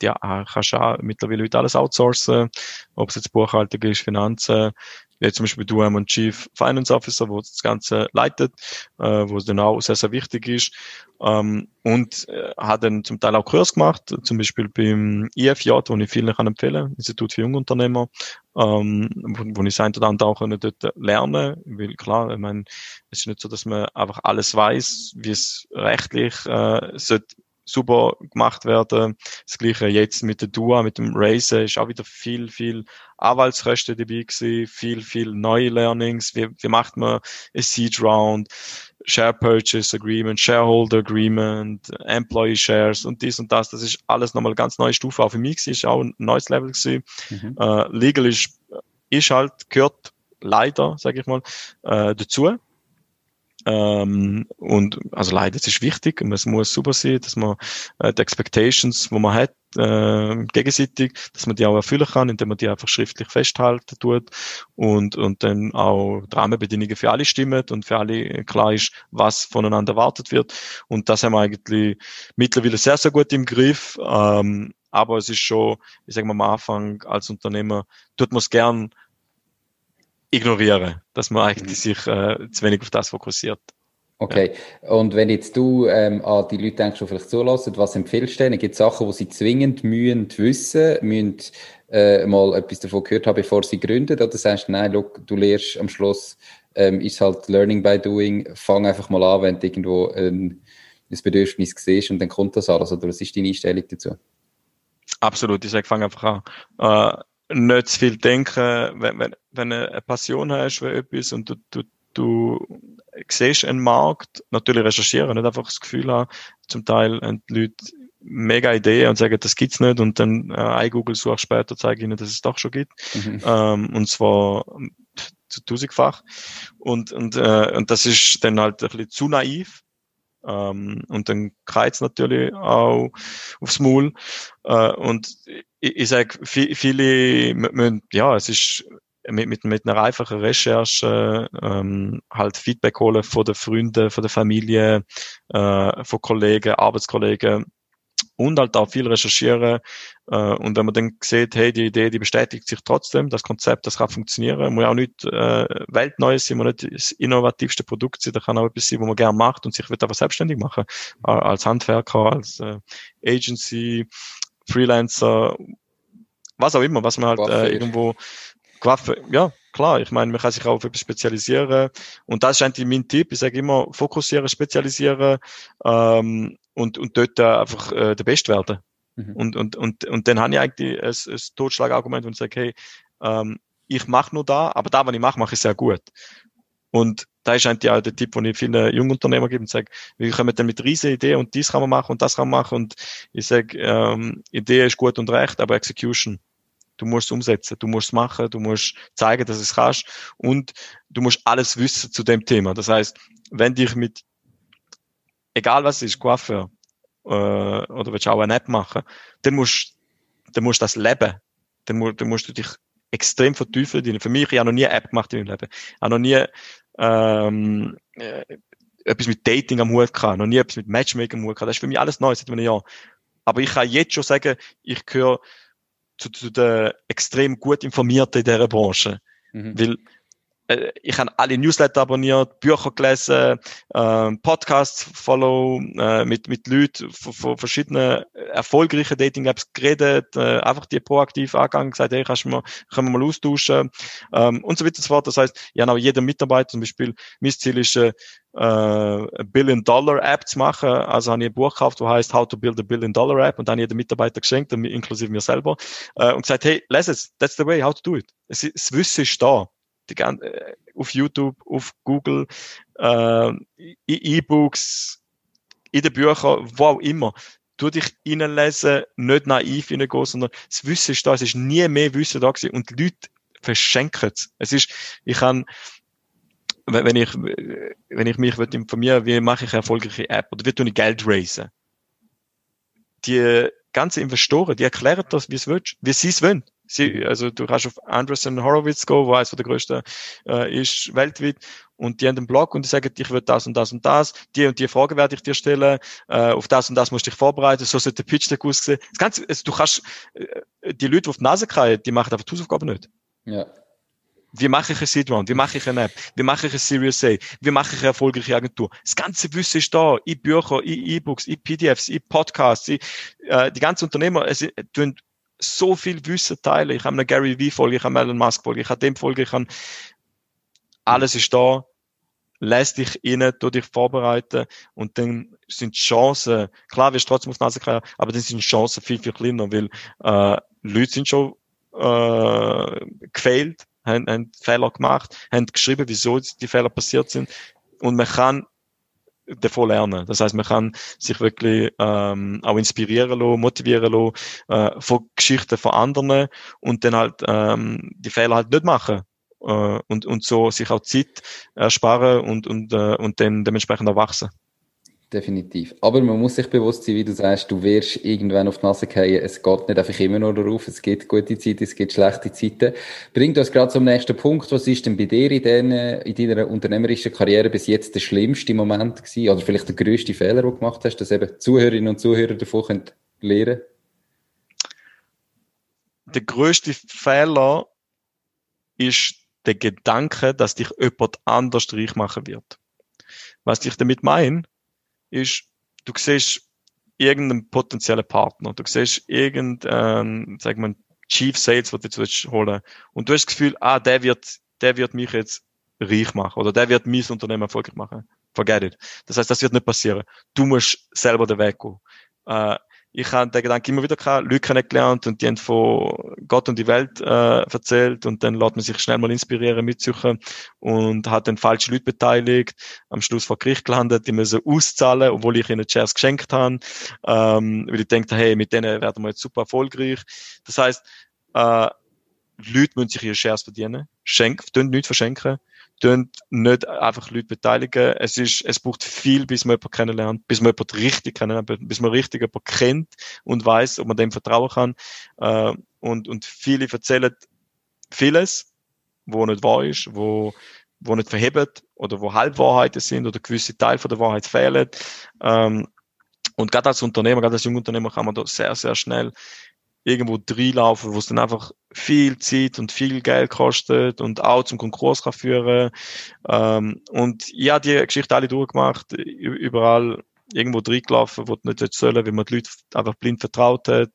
ja, kannst du auch mittlerweile heute alles outsourcen, ob es jetzt Buchhaltung ist, Finanzen, wie zum Beispiel du einen Chief Finance Officer, wo das Ganze leitet, äh, wo es dann auch sehr, sehr wichtig ist. Ähm, und äh, hat dann zum Teil auch Kurs gemacht, zum Beispiel beim IFJ, wo ich vielen kann empfehlen, Institut für Jungunternehmer, ähm, wo, wo ich sein oder andere auch dort lernen, weil klar, ich meine, es ist nicht so, dass man einfach alles weiß, wie es rechtlich äh, sollte super gemacht werden. Das gleiche jetzt mit der Dua, mit dem Racer ist auch wieder viel, viel Anwaltskosten dabei gewesen, viel, viel neue Learnings. Wie, wie macht man ein Seed Round, Share Purchase Agreement, Shareholder Agreement, Employee Shares und dies und das. Das ist alles nochmal eine ganz neue Stufe. Auch für mich ist auch ein neues Level gewesen. Mhm. Äh, legal ist, ist halt, gehört leider, sage ich mal, äh, dazu. Ähm, und also leider, es ist wichtig und es muss super sein, dass man äh, die Expectations, wo man hat, äh, gegenseitig, dass man die auch erfüllen kann, indem man die einfach schriftlich festhalten tut und, und dann auch die Rahmenbedingungen für alle stimmen und für alle klar ist, was voneinander erwartet wird. Und das haben wir eigentlich mittlerweile sehr, sehr gut im Griff. Ähm, aber es ist schon, ich sage mal am Anfang als Unternehmer, tut man es gern ignorieren, dass man eigentlich mhm. sich äh, zu wenig auf das fokussiert. Okay, ja. und wenn jetzt du ähm, an die Leute denkst, die vielleicht zulassen, was empfiehlst du denen? Gibt es Sachen, die sie zwingend mühen wissen, müssen äh, mal etwas davon gehört haben, bevor sie gründen? Oder sagst du, nein, look, du lernst am Schluss, ähm, ist halt Learning by Doing, fang einfach mal an, wenn du irgendwo ein, ein Bedürfnis siehst und dann kommt das alles. Oder was ist deine Einstellung dazu? Absolut, ich sage, fang einfach an. Äh, nicht zu viel denken, wenn, wenn, wenn du eine Passion hast für etwas und du, du, du siehst einen Markt, natürlich recherchieren, nicht einfach das Gefühl haben, zum Teil haben die Leute mega Ideen und sagen, das gibt's nicht und dann äh, ein Google-Such später zeige ich ihnen, dass es doch schon gibt. Mhm. Ähm, und zwar zu tausendfach. Und, und, äh, und das ist dann halt ein bisschen zu naiv. Ähm, und dann kreizt natürlich auch aufs Maul. Äh, und ich, ich sage, viele, müssen, ja, es ist mit, mit, mit einer einfachen Recherche ähm, halt Feedback holen von den Freunden, von der Familie, äh, von Kollegen, Arbeitskollegen und halt auch viel recherchieren. Äh, und wenn man dann sieht, hey, die Idee, die bestätigt sich trotzdem, das Konzept, das kann funktionieren, muss ja auch nicht äh, Weltneues sein, muss nicht das innovativste Produkt sein, da kann auch etwas sein, wo man gerne macht und sich wird aber selbstständig machen, als Handwerker, als äh, Agency, Freelancer, was auch immer, was man halt äh, irgendwo Waffe, ja, klar, ich meine, man kann sich auch auf etwas spezialisieren und das ist eigentlich mein Tipp, ich sage immer, fokussieren, spezialisieren ähm, und, und dort äh, einfach äh, der Best werden. Mhm. Und, und, und, und dann habe ich eigentlich ein, ein Totschlagargument, ich sage, hey, ähm, ich mache nur da, aber da, was ich mache, mache ich sehr gut. Und da ist eigentlich auch der Tipp, den ich vielen Jungunternehmer gebe und sage, wir kommen dann mit riesen Ideen und dies kann man machen und das kann man machen und ich sage, ähm, Idee ist gut und recht, aber Execution. Du musst umsetzen, du musst machen, du musst zeigen, dass es kannst und du musst alles wissen zu dem Thema. Das heißt, wenn dich mit, egal was es ist, Coiffeur, äh, oder willst du auch eine App machen, dann musst, dann musst du das leben. Dann, mu dann musst du dich extrem vertiefen. Für mich, ich habe noch nie eine App gemacht in meinem Leben. Ich habe noch nie ähm, äh, etwas mit Dating am Hut gehabt, noch nie etwas mit Matchmaking am Hut gehabt. Das ist für mich alles neu seit einem Jahr. Aber ich kann jetzt schon sagen, ich gehöre zu, zu den extrem gut informierten in dieser Branche. Mhm. Weil äh, ich habe alle Newsletter abonniert, Bücher gelesen, äh, Podcasts follow, äh, mit, mit Leuten von, von verschiedenen erfolgreichen Dating-Apps geredet, äh, einfach die proaktiv angegangen, gesagt, hey, kannst du mal, können wir mal austauschen, ähm, und so weiter und so fort. Das heißt, ich habe auch jedem Mitarbeiter zum Beispiel, mein Ziel ist, äh, äh, Billion-Dollar-App zu machen. Also habe ich ein Buch gekauft, das heißt How to Build a Billion-Dollar-App und dann jedem Mitarbeiter geschenkt, inklusive mir selber, äh, und gesagt, hey, lese es, that's the way, how to do it. Es, das Wissen ist da. Die, äh, auf YouTube, auf Google, äh, E-Books, in den Büchern, wo auch immer. Du dich reinlesen, nicht naiv hineingehen, sondern das Wissen ist da. Es ist nie mehr Wissen da gewesen und die Leute verschenken es. Es ist, ich kann, wenn ich, wenn ich mich informieren wie mache ich eine erfolgreiche App oder wie tue ich Geld raisen? Die ganzen Investoren, die erklären das, wie es willst, wie sie es wollen. Sie, also du kannst auf Andreessen Horowitz gehen, wo eines der größten äh, ist weltweit, und die haben einen Blog und die sagen, ich will das und das und das, die und die Fragen werde ich dir stellen, äh, auf das und das musst du dich vorbereiten, so sollte der Pitch Deck aussehen. Das Ganze, also du kannst, äh, die Leute, die auf die Nase kriegen, die machen einfach die Hausaufgaben nicht. Ja. Wie mache ich ein Seed Round? Wie mache ich eine App? Wie mache ich ein Series A? Wie mache ich eine erfolgreiche Agentur? Das ganze Wissen ist da. In Bücher, in E-Books, in PDFs, in Podcasts, in, äh, die ganzen Unternehmer, es tun so viel Wissen teilen. Ich habe eine Gary V Folge, ich habe Elon Musk Folge, ich habe dem Folge, ich habe, alles ist da. Lass dich rein, tu dich vorbereiten und dann sind die Chancen, klar wirst du trotzdem auf Nase kriegen, aber dann sind die Chancen viel, viel kleiner, weil äh, Leute sind schon äh, gefailt haben, haben Fehler gemacht, haben geschrieben, wieso die Fehler passiert sind. Und man kann davon lernen. Das heißt, man kann sich wirklich ähm, auch inspirieren lassen, motivieren lassen äh, von Geschichten von anderen und dann halt ähm, die Fehler halt nicht machen. Äh, und, und so sich auch Zeit ersparen und, und, äh, und dann dementsprechend erwachsen. Definitiv. Aber man muss sich bewusst sein, wie du sagst, du wirst irgendwann auf die Nase fallen. Es geht nicht einfach immer nur darauf. Es gibt gute Zeiten, es gibt schlechte Zeiten. Bringt uns gerade zum nächsten Punkt. Was ist denn bei dir in, den, in deiner unternehmerischen Karriere bis jetzt der schlimmste Moment gewesen? Oder vielleicht der größte Fehler, den du gemacht hast, dass eben Zuhörerinnen und Zuhörer davon können Der größte Fehler ist der Gedanke, dass dich jemand anders reich machen wird. Was ich damit meine, ist, du siehst irgendeinen potenziellen Partner, du siehst irgendeinen, sag mal, Chief Sales, was du jetzt holen und du hast das Gefühl, ah, der wird, der wird mich jetzt reich machen oder der wird mein Unternehmen erfolgreich machen. Forget it. Das heißt, das wird nicht passieren. Du musst selber den Weg gehen. Äh, ich habe den Gedanken immer wieder gehabt, Leute kennengelernt und die haben von Gott und die Welt äh, erzählt und dann lässt man sich schnell mal inspirieren, mitsuchen und hat dann falsche Leute beteiligt, am Schluss vor Gericht gelandet, die müssen auszahlen, obwohl ich ihnen Shares geschenkt habe, ähm, weil ich denke, hey, mit denen werden wir jetzt super erfolgreich. Das heißt, äh, Leute müssen sich ihre Shares verdienen, schenken, nichts verschenken tun nicht einfach Leute beteiligen. Es ist, es braucht viel, bis man jemanden kennenlernt, bis man jemanden richtig kennenlernt, bis man richtig jemanden kennt und weiß, ob man dem vertrauen kann. Äh, und, und viele erzählen vieles, wo nicht wahr ist, wo, wo nicht verhebt oder wo Halbwahrheiten sind oder gewisse Teile von der Wahrheit fehlen. Ähm, und gerade als Unternehmer, gerade als Jungunternehmer kann man da sehr, sehr schnell irgendwo reinlaufen, wo es dann einfach viel Zeit und viel Geld kostet und auch zum Konkurs kann führen. Ähm, und ja, die Geschichte alle durchgemacht, überall irgendwo reingelaufen, wo du nicht sollen, weil man die Leute einfach blind vertraut hat.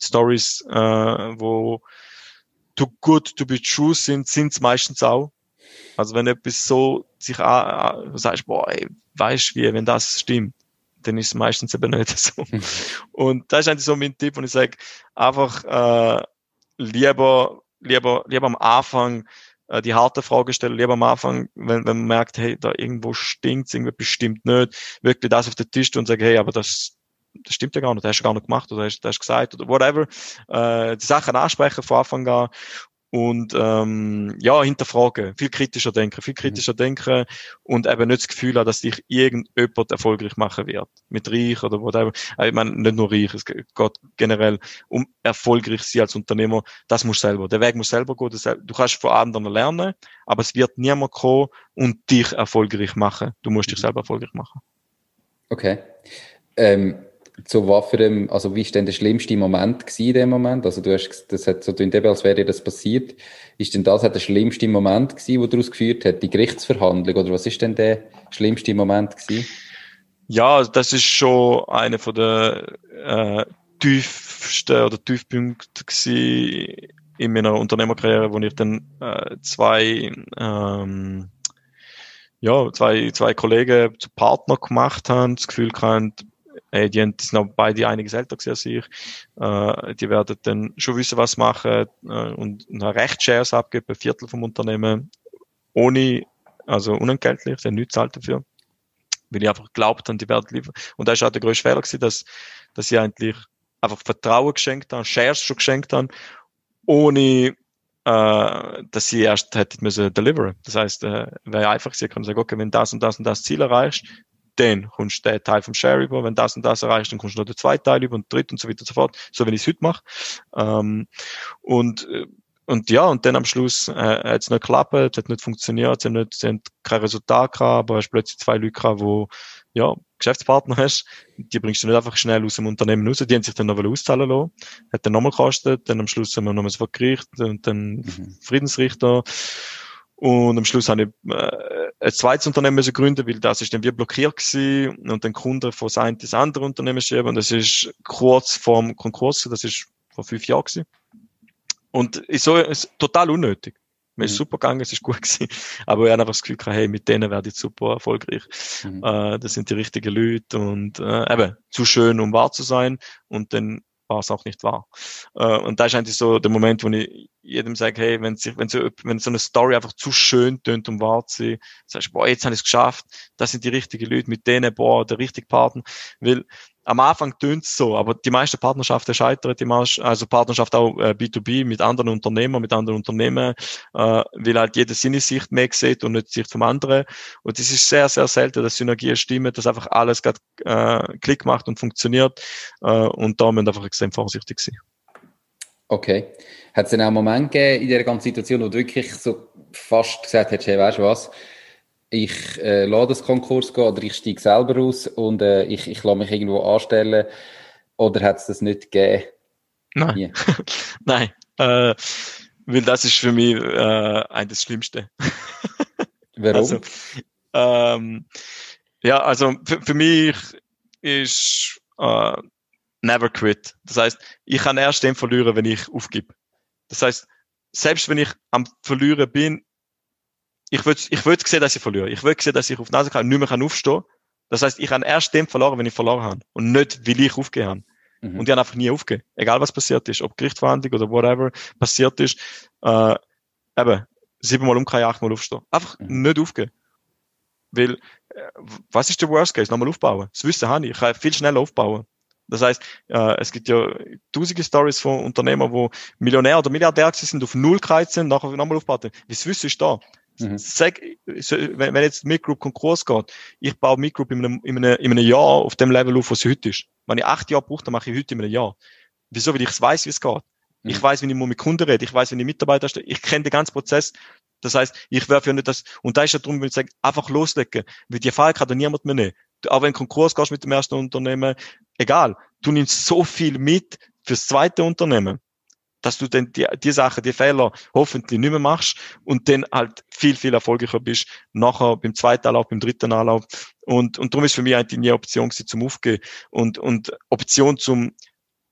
Stories, äh, wo too good to be true sind, sind es meistens auch. Also wenn etwas so sich sagst, boah, ey, weißt wie, wenn das stimmt, dann ist es meistens eben nicht so. Hm. Und das ist eigentlich so mein Tipp, und ich sage, einfach äh, lieber, lieber, lieber am Anfang äh, die harte Frage stellen, lieber am Anfang, wenn, wenn man merkt, hey, da irgendwo stinkt irgendwie bestimmt nicht, wirklich das auf den Tisch und sagen, hey, aber das, das stimmt ja gar nicht, das hast du gar nicht gemacht oder hast, das hast gesagt oder whatever. Äh, die Sachen ansprechen von Anfang an und ähm, ja, hinterfragen, viel kritischer denken, viel kritischer mhm. denken und eben nicht das Gefühl haben, dass dich irgendjemand erfolgreich machen wird. Mit reich oder whatever. Ich meine, nicht nur reich, es geht generell um erfolgreich sein als Unternehmer. Das musst du selber. Der Weg muss selber gehen. Du kannst von anderen lernen, aber es wird niemand kommen und dich erfolgreich machen. Du musst dich mhm. selber erfolgreich machen. Okay. Ähm zu was für einem, also wie ist denn der schlimmste Moment gewesen in dem Moment? Also du hast, das hat so eben, als wäre dir das passiert. Ist denn das der schlimmste Moment gewesen, wo daraus geführt hat? Die Gerichtsverhandlung oder was ist denn der schlimmste Moment gewesen? Ja, das ist schon einer von der äh, tiefsten oder Tiefpunkte gewesen in meiner Unternehmerkarriere, wo ich dann äh, zwei ähm, ja, zwei, zwei Kollegen zu Partner gemacht haben, das Gefühl gehabt, ey, die, sind beide einiges älter als ich. Äh, die werden dann schon wissen, was machen äh, und eine Rechtsshares abgeben, ein Viertel vom Unternehmen, ohne, also unentgeltlich, sie haben nichts zahlt dafür. Weil ich einfach geglaubt habe, die werden liefern. Und da ist auch der größte Fehler gewesen, dass, dass ich eigentlich einfach Vertrauen geschenkt haben, Shares schon geschenkt haben, ohne äh, dass sie erst hätten müssen deliveren. Das heißt, äh, wäre einfach, sie können sagen, okay, wenn das und das und das Ziel erreichst, dann kommst du den Teil vom Share über, wenn das und das erreichst, dann kommst du noch den zweiten Teil über und dritt und so weiter und so fort, so wie ich es heute mache. Ähm, und äh, und ja, und dann am Schluss äh, hat es nicht geklappt, hat nicht funktioniert, sie haben, nicht, sie haben kein Resultat gehabt, aber hast plötzlich zwei Leute gehabt, die ja, Geschäftspartner hast, die bringst du nicht einfach schnell aus dem Unternehmen raus, die haben sich dann noch auszahlen lassen, hat dann nochmal gekostet, dann am Schluss haben wir nochmal vor Gericht und dann mhm. Friedensrichter und am Schluss habe ich äh, ein zweites Unternehmen müssen gründen, weil das ist dann wie blockiert gewesen und den Kunden von sein das andere Unternehmen schieben und das ist kurz vorm Konkurs, das ist vor fünf Jahren gewesen. Und ist so ist total unnötig. Mir ist mhm. super gegangen, es ist gut gewesen. Aber ich habe einfach das Gefühl gehabt, hey, mit denen werde ich super erfolgreich. Mhm. Äh, das sind die richtigen Leute und äh, eben zu schön, um wahr zu sein. Und dann war es auch nicht wahr. Äh, und da ist eigentlich so der Moment, wo ich jedem sage, hey, wenn, sich, wenn, so, wenn so eine Story einfach zu schön tönt, um wahr zu sein, sagst du, boah, jetzt habe ich es geschafft, das sind die richtigen Leute, mit denen, boah, der richtige Partner. Weil am Anfang tönt es so, aber die meisten Partnerschaften scheitern, die meisten, also Partnerschaft auch äh, B2B mit anderen Unternehmern, mit anderen Unternehmen, äh, weil halt jeder seine Sicht mehr sieht und nicht die Sicht vom anderen. Und es ist sehr, sehr selten, dass Synergien stimmen, dass einfach alles grad, äh, Klick macht und funktioniert. Äh, und da müssen einfach extrem vorsichtig sein. Okay. Hat es denn auch einen Moment gegeben in dieser ganzen Situation, wo du wirklich so fast gesagt hättest, hey, weißt du was, ich äh, lasse das Konkurs gehen oder ich steige selber aus und äh, ich, ich lasse mich irgendwo anstellen oder hat es das nicht gegeben? Nein. Nein. Äh, weil das ist für mich äh, ein das Schlimmste. Warum? Also, ähm, ja, also für, für mich ist äh, never quit. Das heißt, ich kann erst den verlieren, wenn ich aufgebe. Das heißt, selbst wenn ich am Verlieren bin, ich würde ich würd sehen, dass ich verliere. Ich würde sehen, dass ich auf die Nase kann und nicht mehr kann aufstehen Das heißt, ich habe erst den verloren, wenn ich verloren habe. Und nicht, weil ich aufgegeben habe. Mhm. Und ich habe einfach nie aufgegeben. Egal was passiert ist, ob Gerichtsverhandlung oder whatever passiert ist, äh, eben, siebenmal umkehren, achtmal aufstehen. Einfach mhm. nicht aufgeben. Weil, äh, was ist der Worst Case? Nochmal aufbauen. Das Wissen habe ich. Ich kann viel schneller aufbauen. Das heißt, äh, es gibt ja tausende Stories von Unternehmern, wo Millionär oder Milliardär sind, auf Null gereizt sind, nachher nochmal aufbauen. Wie das Wissen ist da. Mhm. Sag, wenn, wenn jetzt Midgroup Konkurs geht, ich baue Midgroup in einem, in, einem, in einem Jahr auf dem Level auf, was es heute ist. Wenn ich acht Jahre brauche, dann mache ich heute in einem Jahr. Wieso? Weil ich weiß, wie es geht. Mhm. Ich weiß, wie ich mit Kunden rede. Ich weiß, wie ich Mitarbeiter stelle. Ich kenne den ganzen Prozess. Das heißt, ich werfe ja nicht das, und da ist ja darum, wenn ich sage, einfach loslegen. Weil die Erfahrung kann niemand mehr nehmen. Auch wenn du Konkurs gehst mit dem ersten Unternehmen, egal. Du nimmst so viel mit fürs zweite Unternehmen dass du dann die, die Sachen, die Fehler hoffentlich nicht mehr machst und dann halt viel, viel erfolgreicher bist, nachher beim zweiten Anlauf, beim dritten Anlauf. Und, und darum ist für mich eigentlich nie eine Option gewesen, zum Aufgehen. Und, und Option zum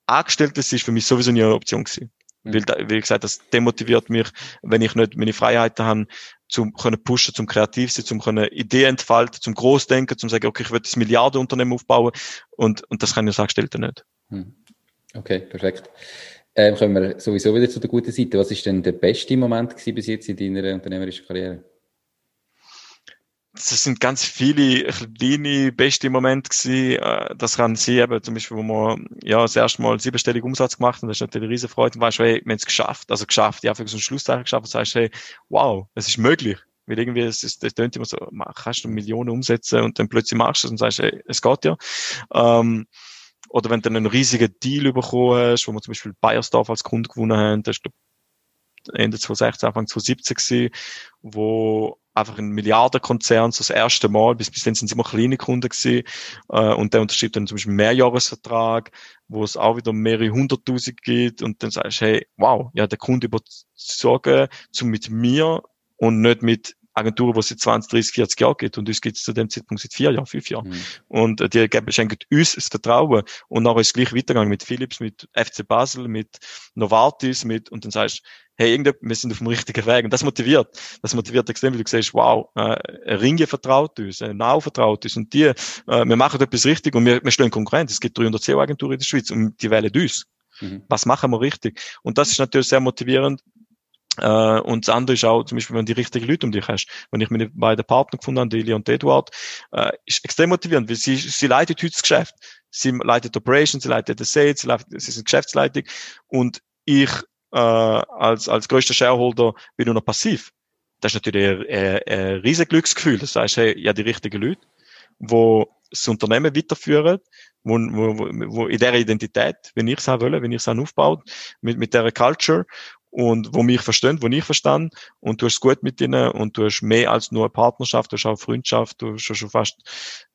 Angestellten ist für mich sowieso nie eine Option gewesen. Mhm. Weil, wie gesagt, das demotiviert mich, wenn ich nicht meine Freiheiten habe, zum können pushen, zum kreativ sein, zum können Ideen entfalten, zum Großdenken, zum sagen, okay, ich will das Milliardenunternehmen aufbauen und, und das kann ich als Angestellter nicht. Mhm. Okay, perfekt. Ähm, kommen wir sowieso wieder zu der guten Seite. Was ist denn der beste Moment bis jetzt in deiner unternehmerischen Karriere? Das sind ganz viele kleine beste Momente gewesen. Äh, das kann sein, eben, zum Beispiel, wo wir, ja, das erste Mal siebenstellig Umsatz gemacht haben. Das ist natürlich eine riesen Freude. Und weißt du, hey, wir haben es geschafft. Also geschafft. Ja, für so einen Schlusszeichen geschafft. Und sagst, hey, wow, es ist möglich. Weil irgendwie, es, es, das tönt immer so, kannst du Millionen umsetzen und dann plötzlich machst du es und sagst, hey, es geht ja. Ähm, oder wenn du einen riesigen Deal bekommen hast, wo wir zum Beispiel Bayersdorf als Kunde gewonnen haben, das glaub, Ende 2016, Anfang 2017 gewesen, wo einfach ein Milliardenkonzern, so das erste Mal, bis, bis dann sind sie immer kleine Kunden gewesen, äh, und der unterschreibt dann zum Beispiel einen Mehrjahresvertrag, wo es auch wieder mehrere hunderttausend gibt, und dann sagst du, hey, wow, ja, der Kunde überzogen, zu mit mir und nicht mit Agenturen, die es seit 20, 30, 40 Jahren gibt. Und uns gibt es zu dem Zeitpunkt seit vier Jahren, fünf Jahren. Mhm. Und äh, die geben, schenken uns das Vertrauen. Und nachher ist es gleich weitergegangen mit Philips, mit FC Basel, mit Novartis, mit, und dann sagst du, hey, irgendwie, wir sind auf dem richtigen Weg. Und das motiviert. Das motiviert extrem, weil du siehst, wow, äh, Ringe vertraut uns, äh, Now vertraut uns und die, äh, wir machen etwas richtig und wir, wir stellen Konkurrenz. Es gibt 300 SEO-Agenturen in der Schweiz und die wählen uns. Mhm. Was machen wir richtig? Und das ist natürlich sehr motivierend, Uh, und das andere ist auch, zum Beispiel, wenn du die richtigen Leute um dich hast. Wenn ich meine beiden Partner gefunden habe, Delia und Eduard, uh, ist extrem motivierend, weil sie, sie leitet heute das Geschäft. Sie leitet Operations, sie leitet das Sales, sie, leitet, sie sind Geschäftsleitung. Und ich, uh, als, als größter Shareholder bin nur noch passiv. Das ist natürlich ein, ein, ein riesiges Glücksgefühl. Das heißt, hey, ja, die richtigen Leute, wo das Unternehmen weiterführen, wo, wo, wo in der Identität, wenn ich es auch will, wenn ich es aufbaut, mit, mit der Culture und wo mich verstehen, wo ich verstand. Und du hast es gut mit ihnen. Und du hast mehr als nur eine Partnerschaft, du hast auch Freundschaft, du hast schon fast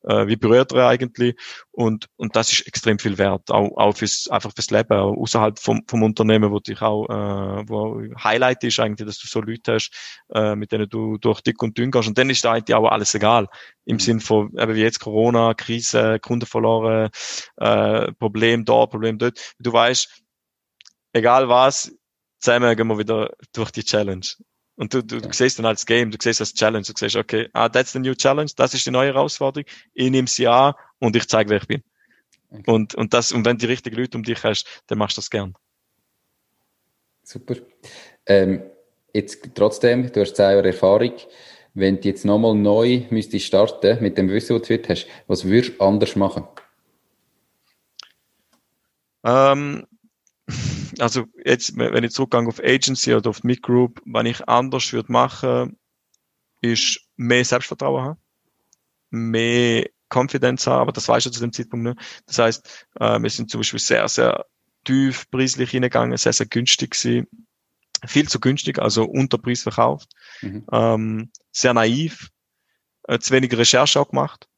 äh, wie Brüder eigentlich. Und und das ist extrem viel wert, auch, auch fürs einfach fürs Leben, auch außerhalb vom, vom Unternehmen, wo dich auch äh, wo Highlight ist eigentlich, dass du so Leute hast, äh, mit denen du durch dick und dünn gehst. Und dann ist da eigentlich auch alles egal. Im mhm. Sinn von eben wie jetzt Corona, Krise, Kunden verloren, äh, Problem da, Problem dort, du weißt egal was, zusammen gehen wir wieder durch die Challenge. Und du, du, du siehst dann als Game, du siehst als Challenge, du siehst, okay, ah, that's the new challenge, das ist die neue Herausforderung, ich nehme sie an und ich zeige, wer ich bin. Okay. Und, und das, und wenn du die richtigen Leute um dich hast, dann machst du das gern. Super. Ähm, jetzt trotzdem, du hast zehn Jahre Erfahrung. Wenn du jetzt nochmal neu müsstest starten mit dem Wissen, was du heute hast, was würdest du anders machen? Ähm, also jetzt, wenn ich zurückgehe auf Agency oder auf Mid Group, was ich anders würde machen, ist mehr Selbstvertrauen haben, mehr Confidence haben, aber das weiß ich zu dem Zeitpunkt nicht. Das heißt, äh, wir sind zum Beispiel sehr, sehr tief preislich hingegangen, sehr, sehr günstig gewesen. Viel zu günstig, also unter Preis verkauft. Mhm. Ähm, sehr naiv, äh, zu wenig Recherche auch gemacht.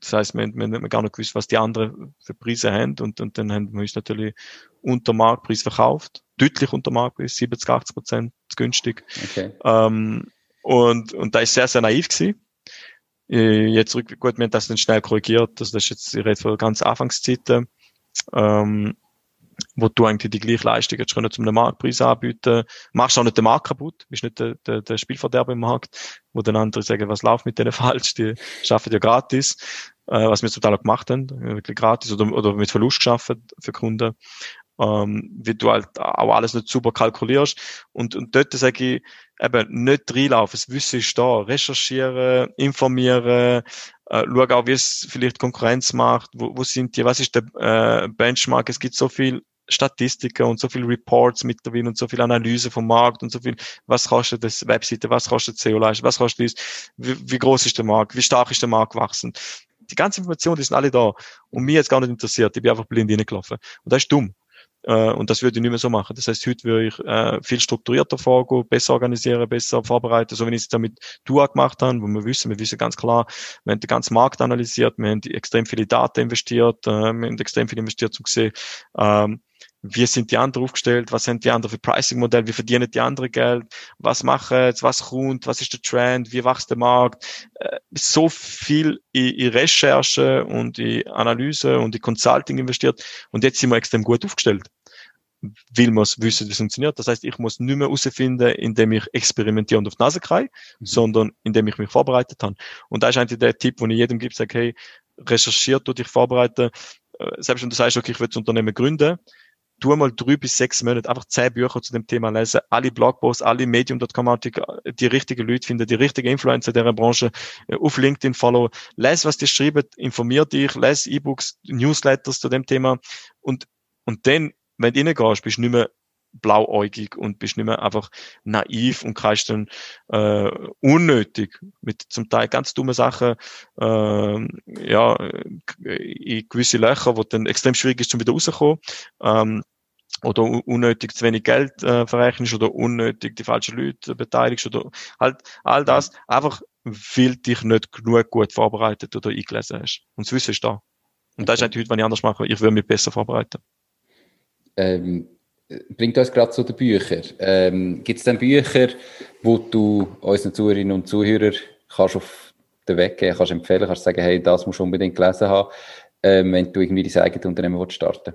Das heißt, wir, wir haben gar nicht gewusst, was die anderen für Preise haben und, und dann haben wir uns natürlich unter Marktpreis verkauft. Deutlich unter Marktpreis, 70, 80 Prozent günstig. Okay. Ähm, und, und da ist sehr, sehr naiv gewesen. Äh, jetzt zurück, gut, wir haben das dann schnell korrigiert. Das ist jetzt, ich rede von ganz Anfangszeiten. Ähm, wo du eigentlich die gleiche Leistung jetzt schon zu einem Marktpreis anbieten. Machst auch nicht den Markt kaputt, bist nicht der, der, der Spielverderber im Markt, wo dann andere sagen, was läuft mit denen falsch, die schaffen ja gratis, äh, was wir zum Teil auch gemacht haben, wirklich gratis oder, oder mit Verlust geschaffen für Kunden. Ähm, wie du halt auch alles nicht super kalkulierst. Und, und dort sage ich, eben nicht reinlaufen, das Wissen ist da, recherchieren, informieren, äh, schau auch, wie es vielleicht Konkurrenz macht, wo, wo sind die, was ist der äh, Benchmark, es gibt so viel Statistiken und so viel Reports mittlerweile und so viel Analyse vom Markt und so viel, was kostet das Webseite, was kostet SEO-Leistung, was kostet das, wie, wie groß ist der Markt, wie stark ist der Markt gewachsen. Die ganze Informationen, die sind alle da. Und mir jetzt gar nicht interessiert, ich bin einfach blind reingelaufen. Und das ist dumm. Äh, und das würde ich nicht mehr so machen. Das heißt, heute würde ich äh, viel strukturierter vorgehen, besser organisieren, besser vorbereiten, so wie ich es damit DUA gemacht habe, wo wir wissen, wir wissen ganz klar, wir haben den ganzen Markt analysiert, wir haben extrem viele Daten investiert, äh, wir haben extrem viel investiert, um zu sehen, ähm, wie sind die anderen aufgestellt, was sind die anderen für Pricing-Modelle, wie verdienen die anderen Geld, was machen jetzt, was kommt, was ist der Trend, wie wächst der Markt. Äh, so viel in, in Recherche und in Analyse und in Consulting investiert und jetzt sind wir extrem gut aufgestellt will man wissen, wie es funktioniert. Das heißt, ich muss nicht mehr herausfinden, indem ich experimentiere und auf die Nase kriege, mhm. sondern indem ich mich vorbereitet habe. Und da ist eigentlich der Tipp, den ich jedem gebe, sage, hey, recherchiert du dich vorbereiten. Äh, selbst wenn du sagst, okay, ich will das Unternehmen gründen, tu mal drei bis sechs Monate einfach zehn Bücher zu dem Thema lesen, alle Blogposts, alle Medium.com, die richtigen Leute finden, die richtigen Influencer der Branche äh, auf LinkedIn follow, les, was die schreiben, informier dich, les E-Books, Newsletters zu dem Thema. Und, und dann, wenn du reingehst, bist du nicht mehr blauäugig und bist nicht mehr einfach naiv und kannst dann äh, unnötig mit zum Teil ganz dumme Sachen äh, ja in gewisse Löcher, wo dann extrem schwierig ist, zum wieder rauszukommen. Ähm, oder unnötig zu wenig Geld äh, verrechnest oder unnötig die falschen Leute beteiligst oder halt all das, einfach weil dich nicht genug gut vorbereitet oder eingelesen hast. Und das Wissen ist da. Und das ist eigentlich heute, was ich anders mache. Ich will mich besser vorbereiten. Ähm, bringt uns gerade zu den Büchern. Ähm, Gibt es denn Bücher, wo du unseren Zuhörerinnen und Zuhörern kannst auf den Weg geben, kannst empfehlen, kannst sagen, hey, das musst du unbedingt gelesen haben, ähm, wenn du irgendwie dein eigenes Unternehmen starten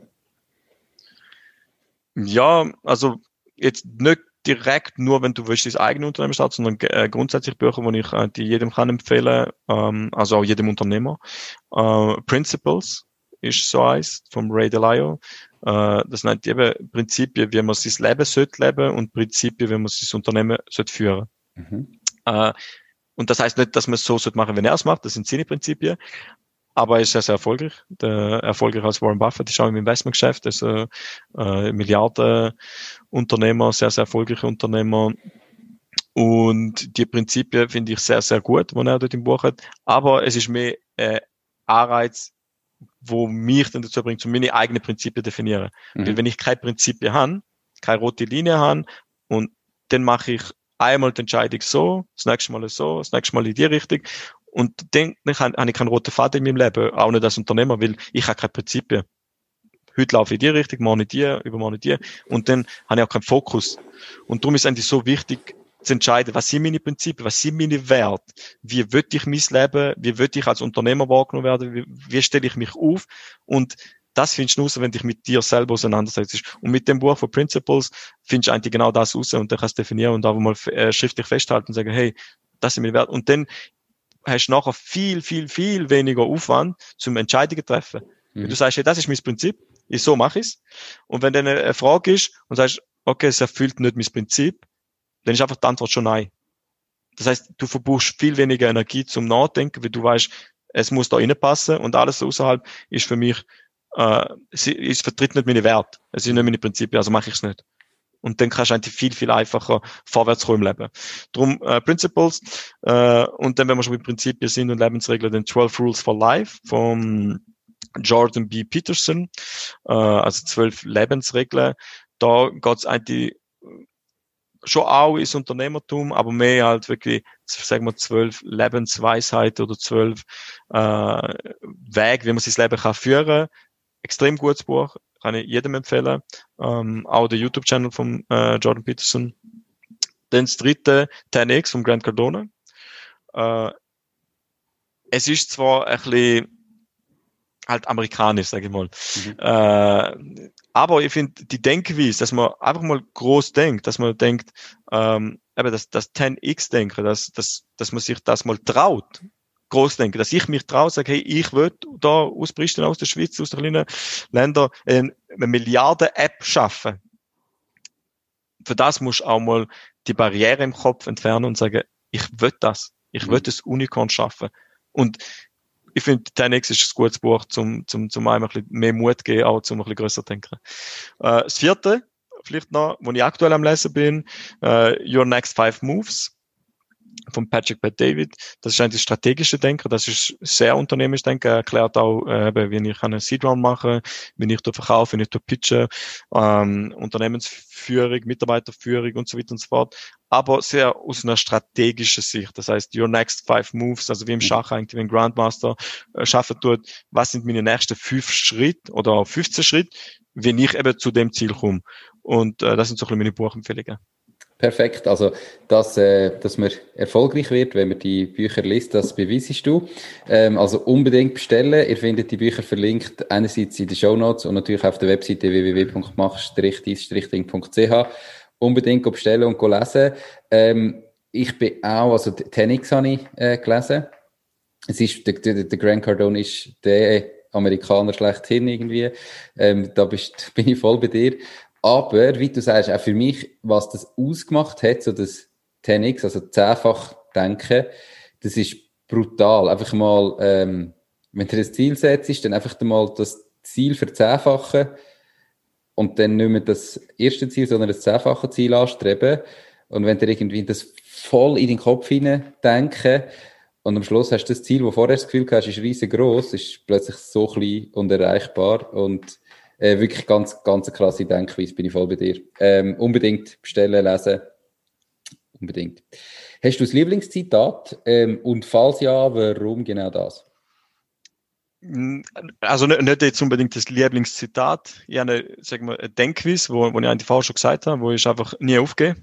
Ja, also jetzt nicht direkt nur, wenn du willst, dein eigenes Unternehmen starten, sondern äh, grundsätzlich Bücher, die ich äh, die jedem kann empfehlen, ähm, also auch jedem Unternehmer. Äh, Principles ist so eins vom Ray Dalio. Äh, das nennt eben Prinzipien, wie man sein Leben sollte leben und Prinzipien, wie man sein Unternehmen sollte führen. Mhm. Äh, und das heißt nicht, dass man es so sollte machen, wenn er es macht. Das sind seine Prinzipien. Aber er ist sehr, sehr erfolgreich. Der erfolgreich als Warren Buffett ist auch im Investmentgeschäft. ist äh, äh, Milliardenunternehmer, sehr, sehr erfolgreicher Unternehmer. Und die Prinzipien finde ich sehr, sehr gut, die er dort im Buch hat. Aber es ist mehr äh, Anreiz, wo mich dann dazu bringt, um meine eigenen Prinzipien definieren. Mhm. Weil wenn ich keine Prinzipien habe, keine rote Linie habe und dann mache ich einmal die Entscheidung so, das nächste Mal so, das nächste Mal in die Richtung und dann, dann habe ich keinen roten Faden in meinem Leben, auch nicht als Unternehmer, weil ich habe keine Prinzipien. Heute laufe ich in die Richtung, morgen in die, übermorgen in die und dann habe ich auch keinen Fokus. Und darum ist eigentlich so wichtig, zu entscheiden, was sind meine Prinzipien, was sind meine Werte, wie will ich mein Leben, wie will ich als Unternehmer wahrgenommen werden, wie, wie stelle ich mich auf und das findest du raus, wenn dich mit dir selber auseinandersetzt. Und mit dem Buch von Principles findest du eigentlich genau das raus und dann kannst du definieren und einfach mal äh, schriftlich festhalten und sagen, hey, das sind meine Werte. Und dann hast du nachher viel, viel, viel weniger Aufwand zum Entscheidungen treffen. Mhm. Wenn du sagst, hey, das ist mein Prinzip, ich so mache ich's. Und wenn dann eine Frage ist und sagst, okay, es erfüllt nicht mein Prinzip, dann ist einfach die Antwort schon nein. Das heißt, du verbrauchst viel weniger Energie zum Nachdenken, weil du weißt, es muss da reinpassen und alles außerhalb ist für mich, äh, es vertritt nicht meine Werte. Es sind nicht meine Prinzipien, also mache ich es nicht. Und dann kannst du eigentlich viel, viel einfacher vorwärts kommen im Leben. Drum äh, Principles äh, und dann, wenn wir schon mit Prinzipien sind und Lebensregeln, dann 12 Rules for Life vom Jordan B. Peterson, äh, also 12 Lebensregeln. Da geht's eigentlich schon auch ins Unternehmertum, aber mehr halt wirklich, sagen wir, zwölf Lebensweisheiten oder zwölf äh, Wege, wie man sein Leben kann führen. Extrem gutes Buch, kann ich jedem empfehlen. Ähm, auch der YouTube-Channel von äh, Jordan Peterson. Dann das dritte, 10x von Grant Cardone. Äh, es ist zwar ein bisschen halt amerikanisch, sage ich mal. Mhm. Äh, aber ich finde die Denkweise, dass man einfach mal groß denkt, dass man denkt, ähm, eben das, das 10x-Denken, dass, dass, dass man sich das mal traut, groß denken, dass ich mich traue, sage, hey, ich will da aus Pristina, aus der Schweiz, aus den kleinen Ländern eine Milliarden-App schaffen. Für das musst du auch mal die Barriere im Kopf entfernen und sagen, ich will das. Ich will mhm. das Unicorn schaffen. Und ich finde, 10x ist ein gutes Buch, zum, zum, zum einem ein bisschen mehr Mut geben, auch zum ein bisschen grösser denken. Äh, das vierte, vielleicht noch, wo ich aktuell am Lesen bin, äh, Your Next Five Moves von Patrick Pat David. Das ist eigentlich das strategische Denken. Das ist sehr unternehmerisch Denken. Er erklärt auch, äh, wie ich einen Seed Round mache, wie ich verkaufe, wie ich pitche, ähm, Unternehmensführung, Mitarbeiterführung und so weiter und so fort. Aber sehr aus einer strategischen Sicht. Das heißt, your next five moves, also wie im Schach eigentlich, wie ein Grandmaster äh, schaffen tut, was sind meine nächsten fünf Schritte oder 15 Schritte, wenn ich eben zu dem Ziel komme. Und äh, das sind so ein bisschen meine Buchempfehlungen. Perfekt. Also, dass, äh, dass man erfolgreich wird, wenn man die Bücher liest, das beweisest du. Ähm, also unbedingt bestellen. Ihr findet die Bücher verlinkt einerseits in den Show Notes und natürlich auf der Webseite www.mach-ding.ch. Unbedingt bestellen und lesen. Ähm, ich bin auch, also Tenix habe ich äh, gelesen. Es ist, der, der, der Grant Cardone ist der Amerikaner schlechthin irgendwie. Ähm, da bist, bin ich voll bei dir. Aber, wie du sagst, auch für mich, was das ausgemacht hat, so das 10x, also zehnfach denken, das ist brutal. Einfach mal, ähm, wenn du ein Ziel setzt, dann einfach mal das Ziel verzehnfachen und dann nicht mehr das erste Ziel, sondern das zehnfache Ziel anstreben. Und wenn du irgendwie das voll in den Kopf hinein denken und am Schluss hast du das Ziel, wo vorher das Gefühl hast, ist riesengroß, ist plötzlich so klein und erreichbar und Äh, wirklich ganz, ganz eine krasse Denkweise, bin ich voll bei dir. Ähm, unbedingt bestellen, lesen. Unbedingt. Hast du das Lieblingszitat? Ähm, und falls ja, warum genau das? Also nicht, nicht jetzt unbedingt das Lieblingszitat. Ich habe eine, sagen wir, ein Denkwiss, wo, wo ich eigentlich vorher schon gesagt habe, wo ich einfach nie aufgehe.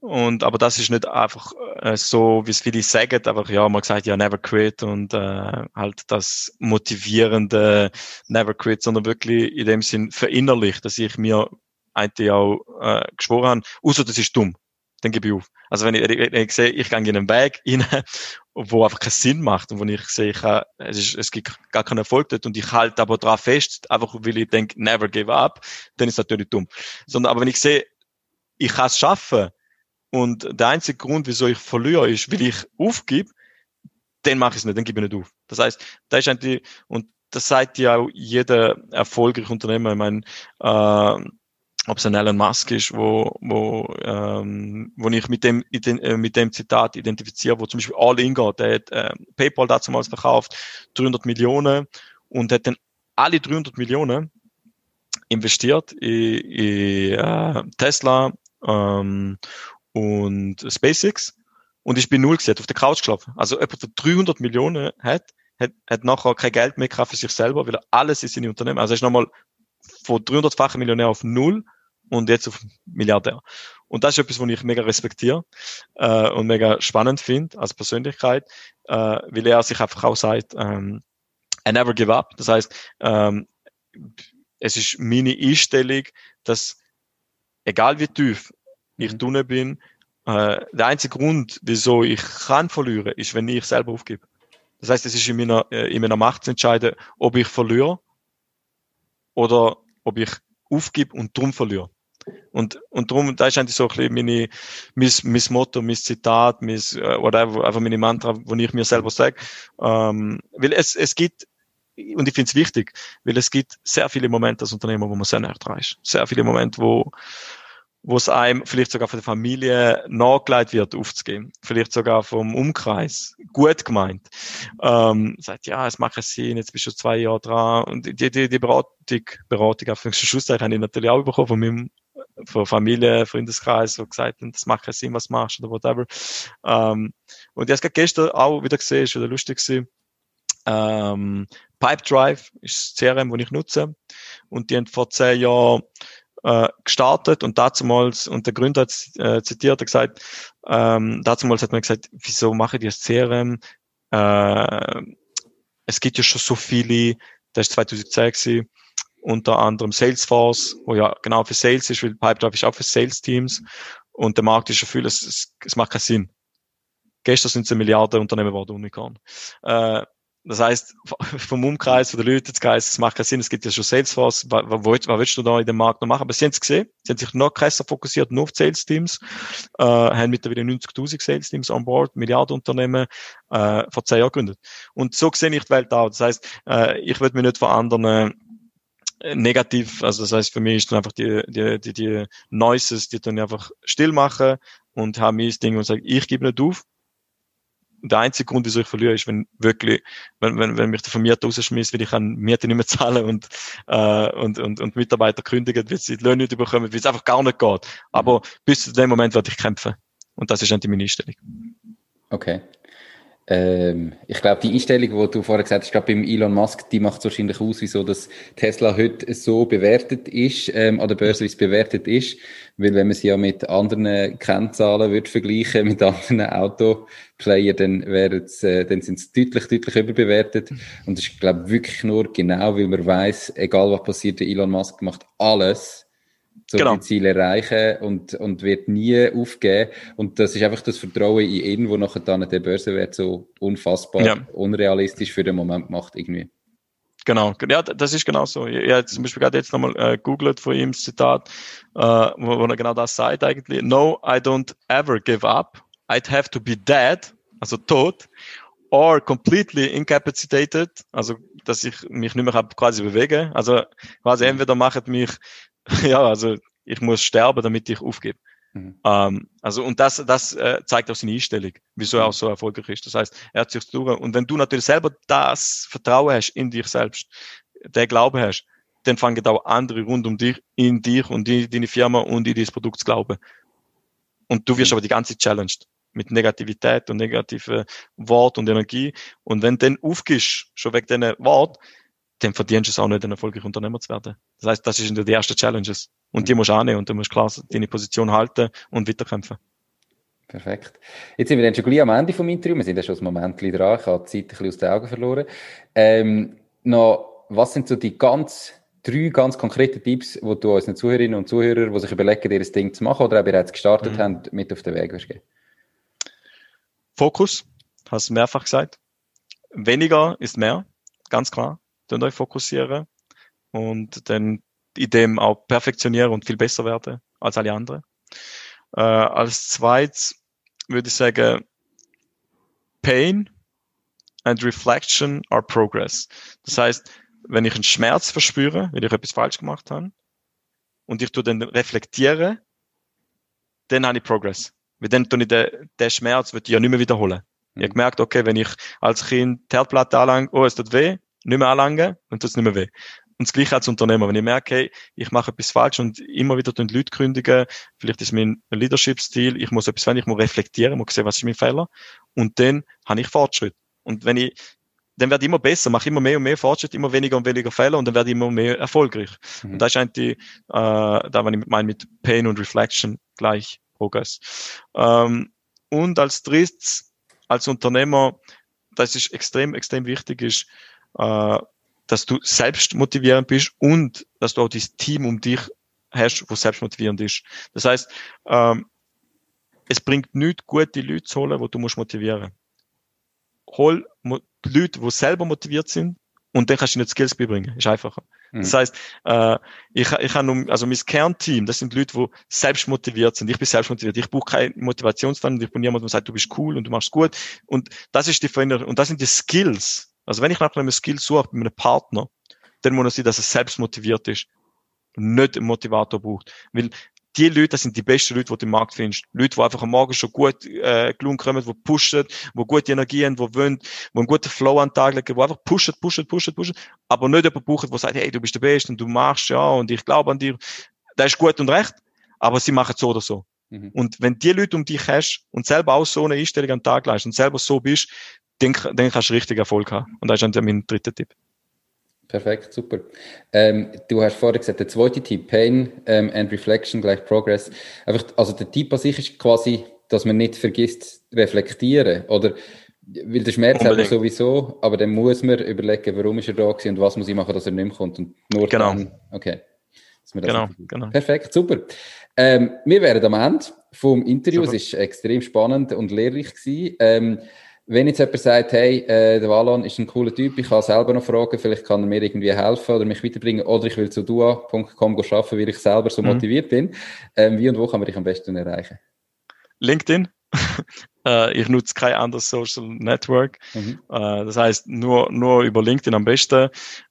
Und, aber das ist nicht einfach äh, so, wie es viele sagen, einfach, ja, man sagt ja never quit und äh, halt das motivierende never quit, sondern wirklich in dem Sinn verinnerlicht, dass ich mir eigentlich auch äh, geschworen habe, außer das ist dumm, dann gebe ich auf. Also wenn ich, wenn ich sehe, ich gehe in einen Weg rein, wo einfach keinen Sinn macht und wo ich sehe, ich habe, es, ist, es gibt gar keinen Erfolg dort und ich halte aber drauf fest, einfach weil ich denke, never give up, dann ist es natürlich dumm. Sondern aber wenn ich sehe, ich kann es schaffen, und der einzige Grund, wieso ich verliere, ist, weil ich aufgebe, dann mache ich es nicht, dann gebe ich nicht auf. Das heißt, da ist eigentlich, und das sagt ja auch jeder erfolgreiche Unternehmer, ich meine, äh, ob es ein Elon Musk ist, wo, wo, ähm, wo ich mit dem, äh, mit dem Zitat identifiziere, wo zum Beispiel All In geht, der hat äh, PayPal damals verkauft, 300 Millionen und hat dann alle 300 Millionen investiert in, in äh, Tesla ähm, und SpaceX und ich bin null gesetzt, auf der Couch geschlafen. Also jemand, der 300 Millionen hat, hat, hat nachher kein Geld mehr für sich selber, weil er alles in seine Unternehmen, also er ist nochmal von 300-fachen Millionär auf null und jetzt auf Milliardär. Und das ist etwas, was ich mega respektiere äh, und mega spannend finde als Persönlichkeit, äh, weil er sich einfach auch sagt, ähm, I never give up. Das heißt, ähm, es ist meine Einstellung, dass egal wie tief ich drinnen bin. Äh, der einzige Grund, wieso ich kann verlieren, ist, wenn ich selber aufgebe. Das heißt, es ist in meiner, äh, in meiner Macht zu entscheiden, ob ich verliere oder ob ich aufgebe und drum verliere. Und, und drum, da ist eigentlich so ein bisschen meine, mein, mein Motto, mein Zitat, mein, äh, whatever, einfach meine Mantra, wo ich mir selber sage. Ähm, weil es, es gibt, und ich finde es wichtig, weil es gibt sehr viele Momente als Unternehmer, wo man sehr näher dran ist. Sehr viele Momente, wo, wo es einem vielleicht sogar von der Familie nachgelegt wird, aufzugeben. Vielleicht sogar vom Umkreis. Gut gemeint. Ähm, sagt, ja, es macht Sinn, jetzt bist du zwei Jahre dran. Und die, die, die Beratung, Beratung auf den Schlusszeichen habe ich natürlich auch bekommen von meinem von Familie, Freundeskreis, so gesagt haben, das macht Sinn, was du machst oder whatever. Ähm, und ich habe gestern auch wieder gesehen, ist wieder lustig gewesen. Ähm, Pipedrive ist das CRM, das ich nutze. Und die haben vor zehn Jahren äh, gestartet und damals, und der Gründer hat äh, zitiert, hat gesagt, ähm, damals hat man gesagt, wieso mache ich das CRM? Äh, es gibt ja schon so viele, das ist 2010 gewesen, unter anderem Salesforce, wo ja genau für Sales ist, weil Pipedrive ist auch für Sales Teams und der Markt ist schon viel, es, es, es macht keinen Sinn. Gestern sind es eine Milliarde Unternehmen geworden, Unicorn. Äh, das heißt, vom Umkreis, von den Leuten, das heißt, es macht keinen Sinn, es gibt ja schon Salesforce, was, was, was willst du da in dem Markt noch machen? Aber sie haben es gesehen, sie haben sich noch krasser fokussiert, nur auf Sales-Teams, äh, haben mittlerweile 90.000 Sales-Teams on board, Milliardenunternehmen, äh, vor zehn Jahren gegründet. Und so sehe ich die Welt auch. Das heißt, äh, ich würde mich nicht von anderen äh, negativ, also das heißt, für mich ist dann einfach die, die, die, die Noises, die dann einfach still machen und haben mein Ding und sagen, ich gebe nicht auf, der einzige Grund, wieso ich verliere, ist, wenn wirklich, wenn, wenn, wenn mich der Vermieter rausschmiss, weil ich an Miete nicht mehr zahlen und, äh, und, und, und Mitarbeiter kündigen, weil sie die Löhne nicht bekommen, weil es einfach gar nicht geht. Aber bis zu dem Moment werde ich kämpfen. Und das ist dann meine Einstellung. Okay. Ähm, ich glaube, die Einstellung, die du vorher gesagt hast, glaube beim Elon Musk, die macht wahrscheinlich aus, wieso dass Tesla heute so bewertet ist, ähm, an der Börse, wie es bewertet ist. Weil wenn man sie ja mit anderen Kennzahlen wird vergleichen, mit anderen Autoplayer, dann wären äh, dann sind sie deutlich, deutlich überbewertet. Und das ist, glaube ich, wirklich nur genau, weil man weiß, egal was passiert, der Elon Musk macht alles, so genau. die Ziele erreichen und, und wird nie aufgeben. Und das ist einfach das Vertrauen in ihn, wo nachher dann der Börsenwert so unfassbar ja. unrealistisch für den Moment macht irgendwie. Genau, ja, das ist genau so. Ich, habe zum Beispiel gerade jetzt nochmal äh, googelt von ihm das Zitat, äh, wo, wo er genau das sagt eigentlich. No, I don't ever give up. I'd have to be dead, also tot, or completely incapacitated, also dass ich mich nicht mehr quasi bewegen. Also quasi entweder macht mich ja, also ich muss sterben, damit ich aufgebe. Mhm. Ähm, also und das, das äh, zeigt auch seine Einstellung, wieso er auch so erfolgreich ist. Das heißt, er hat sich durch. Und wenn du natürlich selber das Vertrauen hast in dich selbst, der Glaube hast, dann fangen auch andere rund um dich, in dich und in deine Firma und in dieses Produkt zu glauben. Und du wirst mhm. aber die ganze Zeit challenged mit Negativität und negativen Wort und Energie. Und wenn du dann aufgehst, schon wegen diesen Wort, dann verdienst du es auch nicht, ein erfolgreicher Unternehmer zu werden. Das heißt, das ist in der ersten Challenges. Und die mhm. musst du annehmen und du musst klar deine Position halten und weiterkämpfen. Perfekt. Jetzt sind wir dann schon gleich am Ende vom Interview. Wir sind ja schon ein Moment dran. Ich habe die Zeit ein bisschen aus den Augen verloren. Ähm, noch, was sind so die ganz, drei ganz konkreten Tipps, die du unseren Zuhörerinnen und Zuhörern, die sich überlegen, ihr Ding zu machen oder auch bereits gestartet mhm. haben, mit auf den Weg wirst geben? Fokus, hast du mehrfach gesagt. Weniger ist mehr, ganz klar. Dann euch fokussieren und dann in dem auch perfektionieren und viel besser werden als alle anderen. Äh, als zweites würde ich sagen, Pain and Reflection are Progress. Das heißt, wenn ich einen Schmerz verspüre, wenn ich etwas falsch gemacht habe, und ich tue dann reflektiere, dann habe ich Progress. Weil dann tue ich den, den Schmerz wird ich ja nicht mehr wiederholen. Mhm. Ich habe gemerkt, okay, wenn ich als Kind die Herdplatte anlange, oh, es tut weh, nicht mehr anlangen, tut es nicht mehr weh. Und das Gleiche als Unternehmer. Wenn ich merke, hey, ich mache etwas falsch und immer wieder den Leute kündigen, vielleicht ist mein Leadership-Stil, ich muss etwas verändern, ich muss reflektieren, ich muss sehen, was ist mein Fehler. Und dann habe ich Fortschritt. Und wenn ich, dann werde ich immer besser, mache immer mehr und mehr Fortschritt, immer weniger und weniger Fehler und dann werde ich immer mehr erfolgreich. Mhm. Und das ist eigentlich, äh, da, wenn ich meine mit Pain und Reflection gleich Progress. Ähm, und als drittes, als Unternehmer, das ist extrem, extrem wichtig ist, äh, dass du selbst motivierend bist und dass du auch das Team um dich hast, wo selbst motivierend ist. Das heißt, ähm, es bringt nichts, gute Leute zu holen, wo du musst motivieren. Hol Leute, die selber motiviert sind und dann kannst du ihnen Skills beibringen. Ist einfacher. Mhm. Das heißt, äh, ich, ich habe also mein Kernteam, das sind Leute, die selbst motiviert sind. Ich bin selbst motiviert. Ich brauche keine Motivationsfan. Ich bin jemand, der sagt, du bist cool und du machst gut. Und das ist die Veränderung. Und das sind die Skills. Also wenn ich nach einem Skill suche bei einem Partner, dann muss er sehen, dass er selbst motiviert ist und nicht einen Motivator braucht. Weil die Leute, das sind die besten Leute, die du im Markt findest. Leute, die einfach am Morgen schon gut äh, gelungen kommen, die pushen, die gute Energie haben, die wollen, die einen guten Flow an den Tag legen, die einfach pushen, pushen, pushen, pushen, aber nicht jemand brauchen, der sagt, hey, du bist der Beste und du machst, ja, und ich glaube an dir. Das ist gut und recht, aber sie machen es so oder so. Mhm. Und wenn die Leute um dich hast und selber auch so eine Einstellung an den Tag leist und selber so bist, dann, dann kannst du richtig Erfolg haben. Und das ist dann mein dritter Tipp. Perfekt, super. Ähm, du hast vorher gesagt, der zweite Tipp, Pain ähm, and Reflection gleich Progress. Einfach, also der Tipp an sich ist quasi, dass man nicht vergisst, reflektieren. Oder, weil der Schmerz hat man sowieso, aber dann muss man überlegen, warum ist er da gewesen und was muss ich machen, dass er nicht mehr kommt. Und nur genau. dann, okay. Genau, genau. Perfekt, super. Ähm, wir wären am Ende vom Interview. Super. Es war extrem spannend und lehrreich. Gewesen. Wenn jetzt jemand sagt, hey, äh, der Wallon ist ein cooler Typ, ich kann selber noch fragen, vielleicht kann er mir irgendwie helfen oder mich weiterbringen oder ich will zu dua.com arbeiten, weil ich selber so mhm. motiviert bin. Ähm, wie und wo kann man dich am besten erreichen? LinkedIn. äh, ich nutze kein anderes Social Network. Mhm. Äh, das heißt, nur, nur über LinkedIn am besten.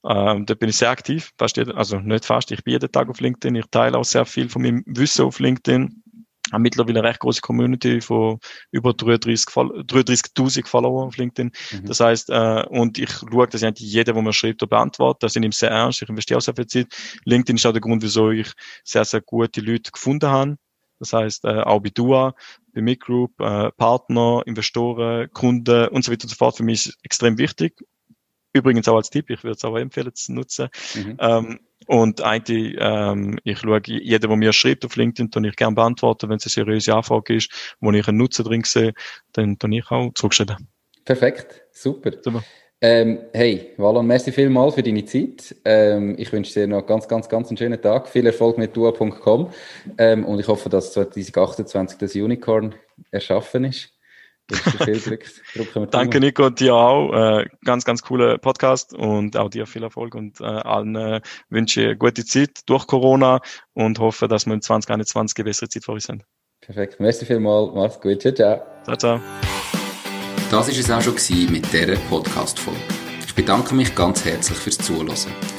Ähm, da bin ich sehr aktiv. Fast jeden, also nicht fast, ich bin jeden Tag auf LinkedIn. Ich teile auch sehr viel von meinem Wissen auf LinkedIn haben mittlerweile eine recht große Community von über 33.000 33 Follower auf LinkedIn. Mhm. Das heißt, äh, und ich schaue, dass ich eigentlich jeder, der mir schreibt, beantwortet. Das sind ihm sehr ernst. Ich investiere auch sehr viel Zeit. LinkedIn ist auch der Grund, wieso ich sehr, sehr gute Leute gefunden habe. Das heißt, äh, auch bei DUA, bei Midgroup, äh, Partner, Investoren, Kunden und so weiter und so fort. Für mich ist extrem wichtig. Übrigens auch als Tipp, ich würde es auch empfehlen zu nutzen. Mhm. Ähm, und eigentlich, ähm, ich schaue, jeder, der mir schreibt auf LinkedIn, dann ich gerne beantworten. Wenn es eine seriöse Anfrage ist, wo ich einen Nutzen drin sehe, dann dann ich auch zurückschreiben. Perfekt, super. super. Ähm, hey, Wallon, merci vielmal für deine Zeit. Ähm, ich wünsche dir noch ganz, ganz, ganz einen schönen Tag. Viel Erfolg mit dua.com ähm, und ich hoffe, dass 2028 das Unicorn erschaffen ist. Danke Nico und dir auch. Äh, ganz, ganz cooler Podcast und auch dir viel Erfolg und äh, allen äh, wünsche gute Zeit durch Corona und hoffe, dass wir in 2021 eine bessere Zeit vor uns sind. Perfekt. Merci vielmals. Mach's gut. Ciao, ciao. Ciao, ciao. Das war es auch schon mit dieser Podcast-Folge. Ich bedanke mich ganz herzlich fürs Zuhören.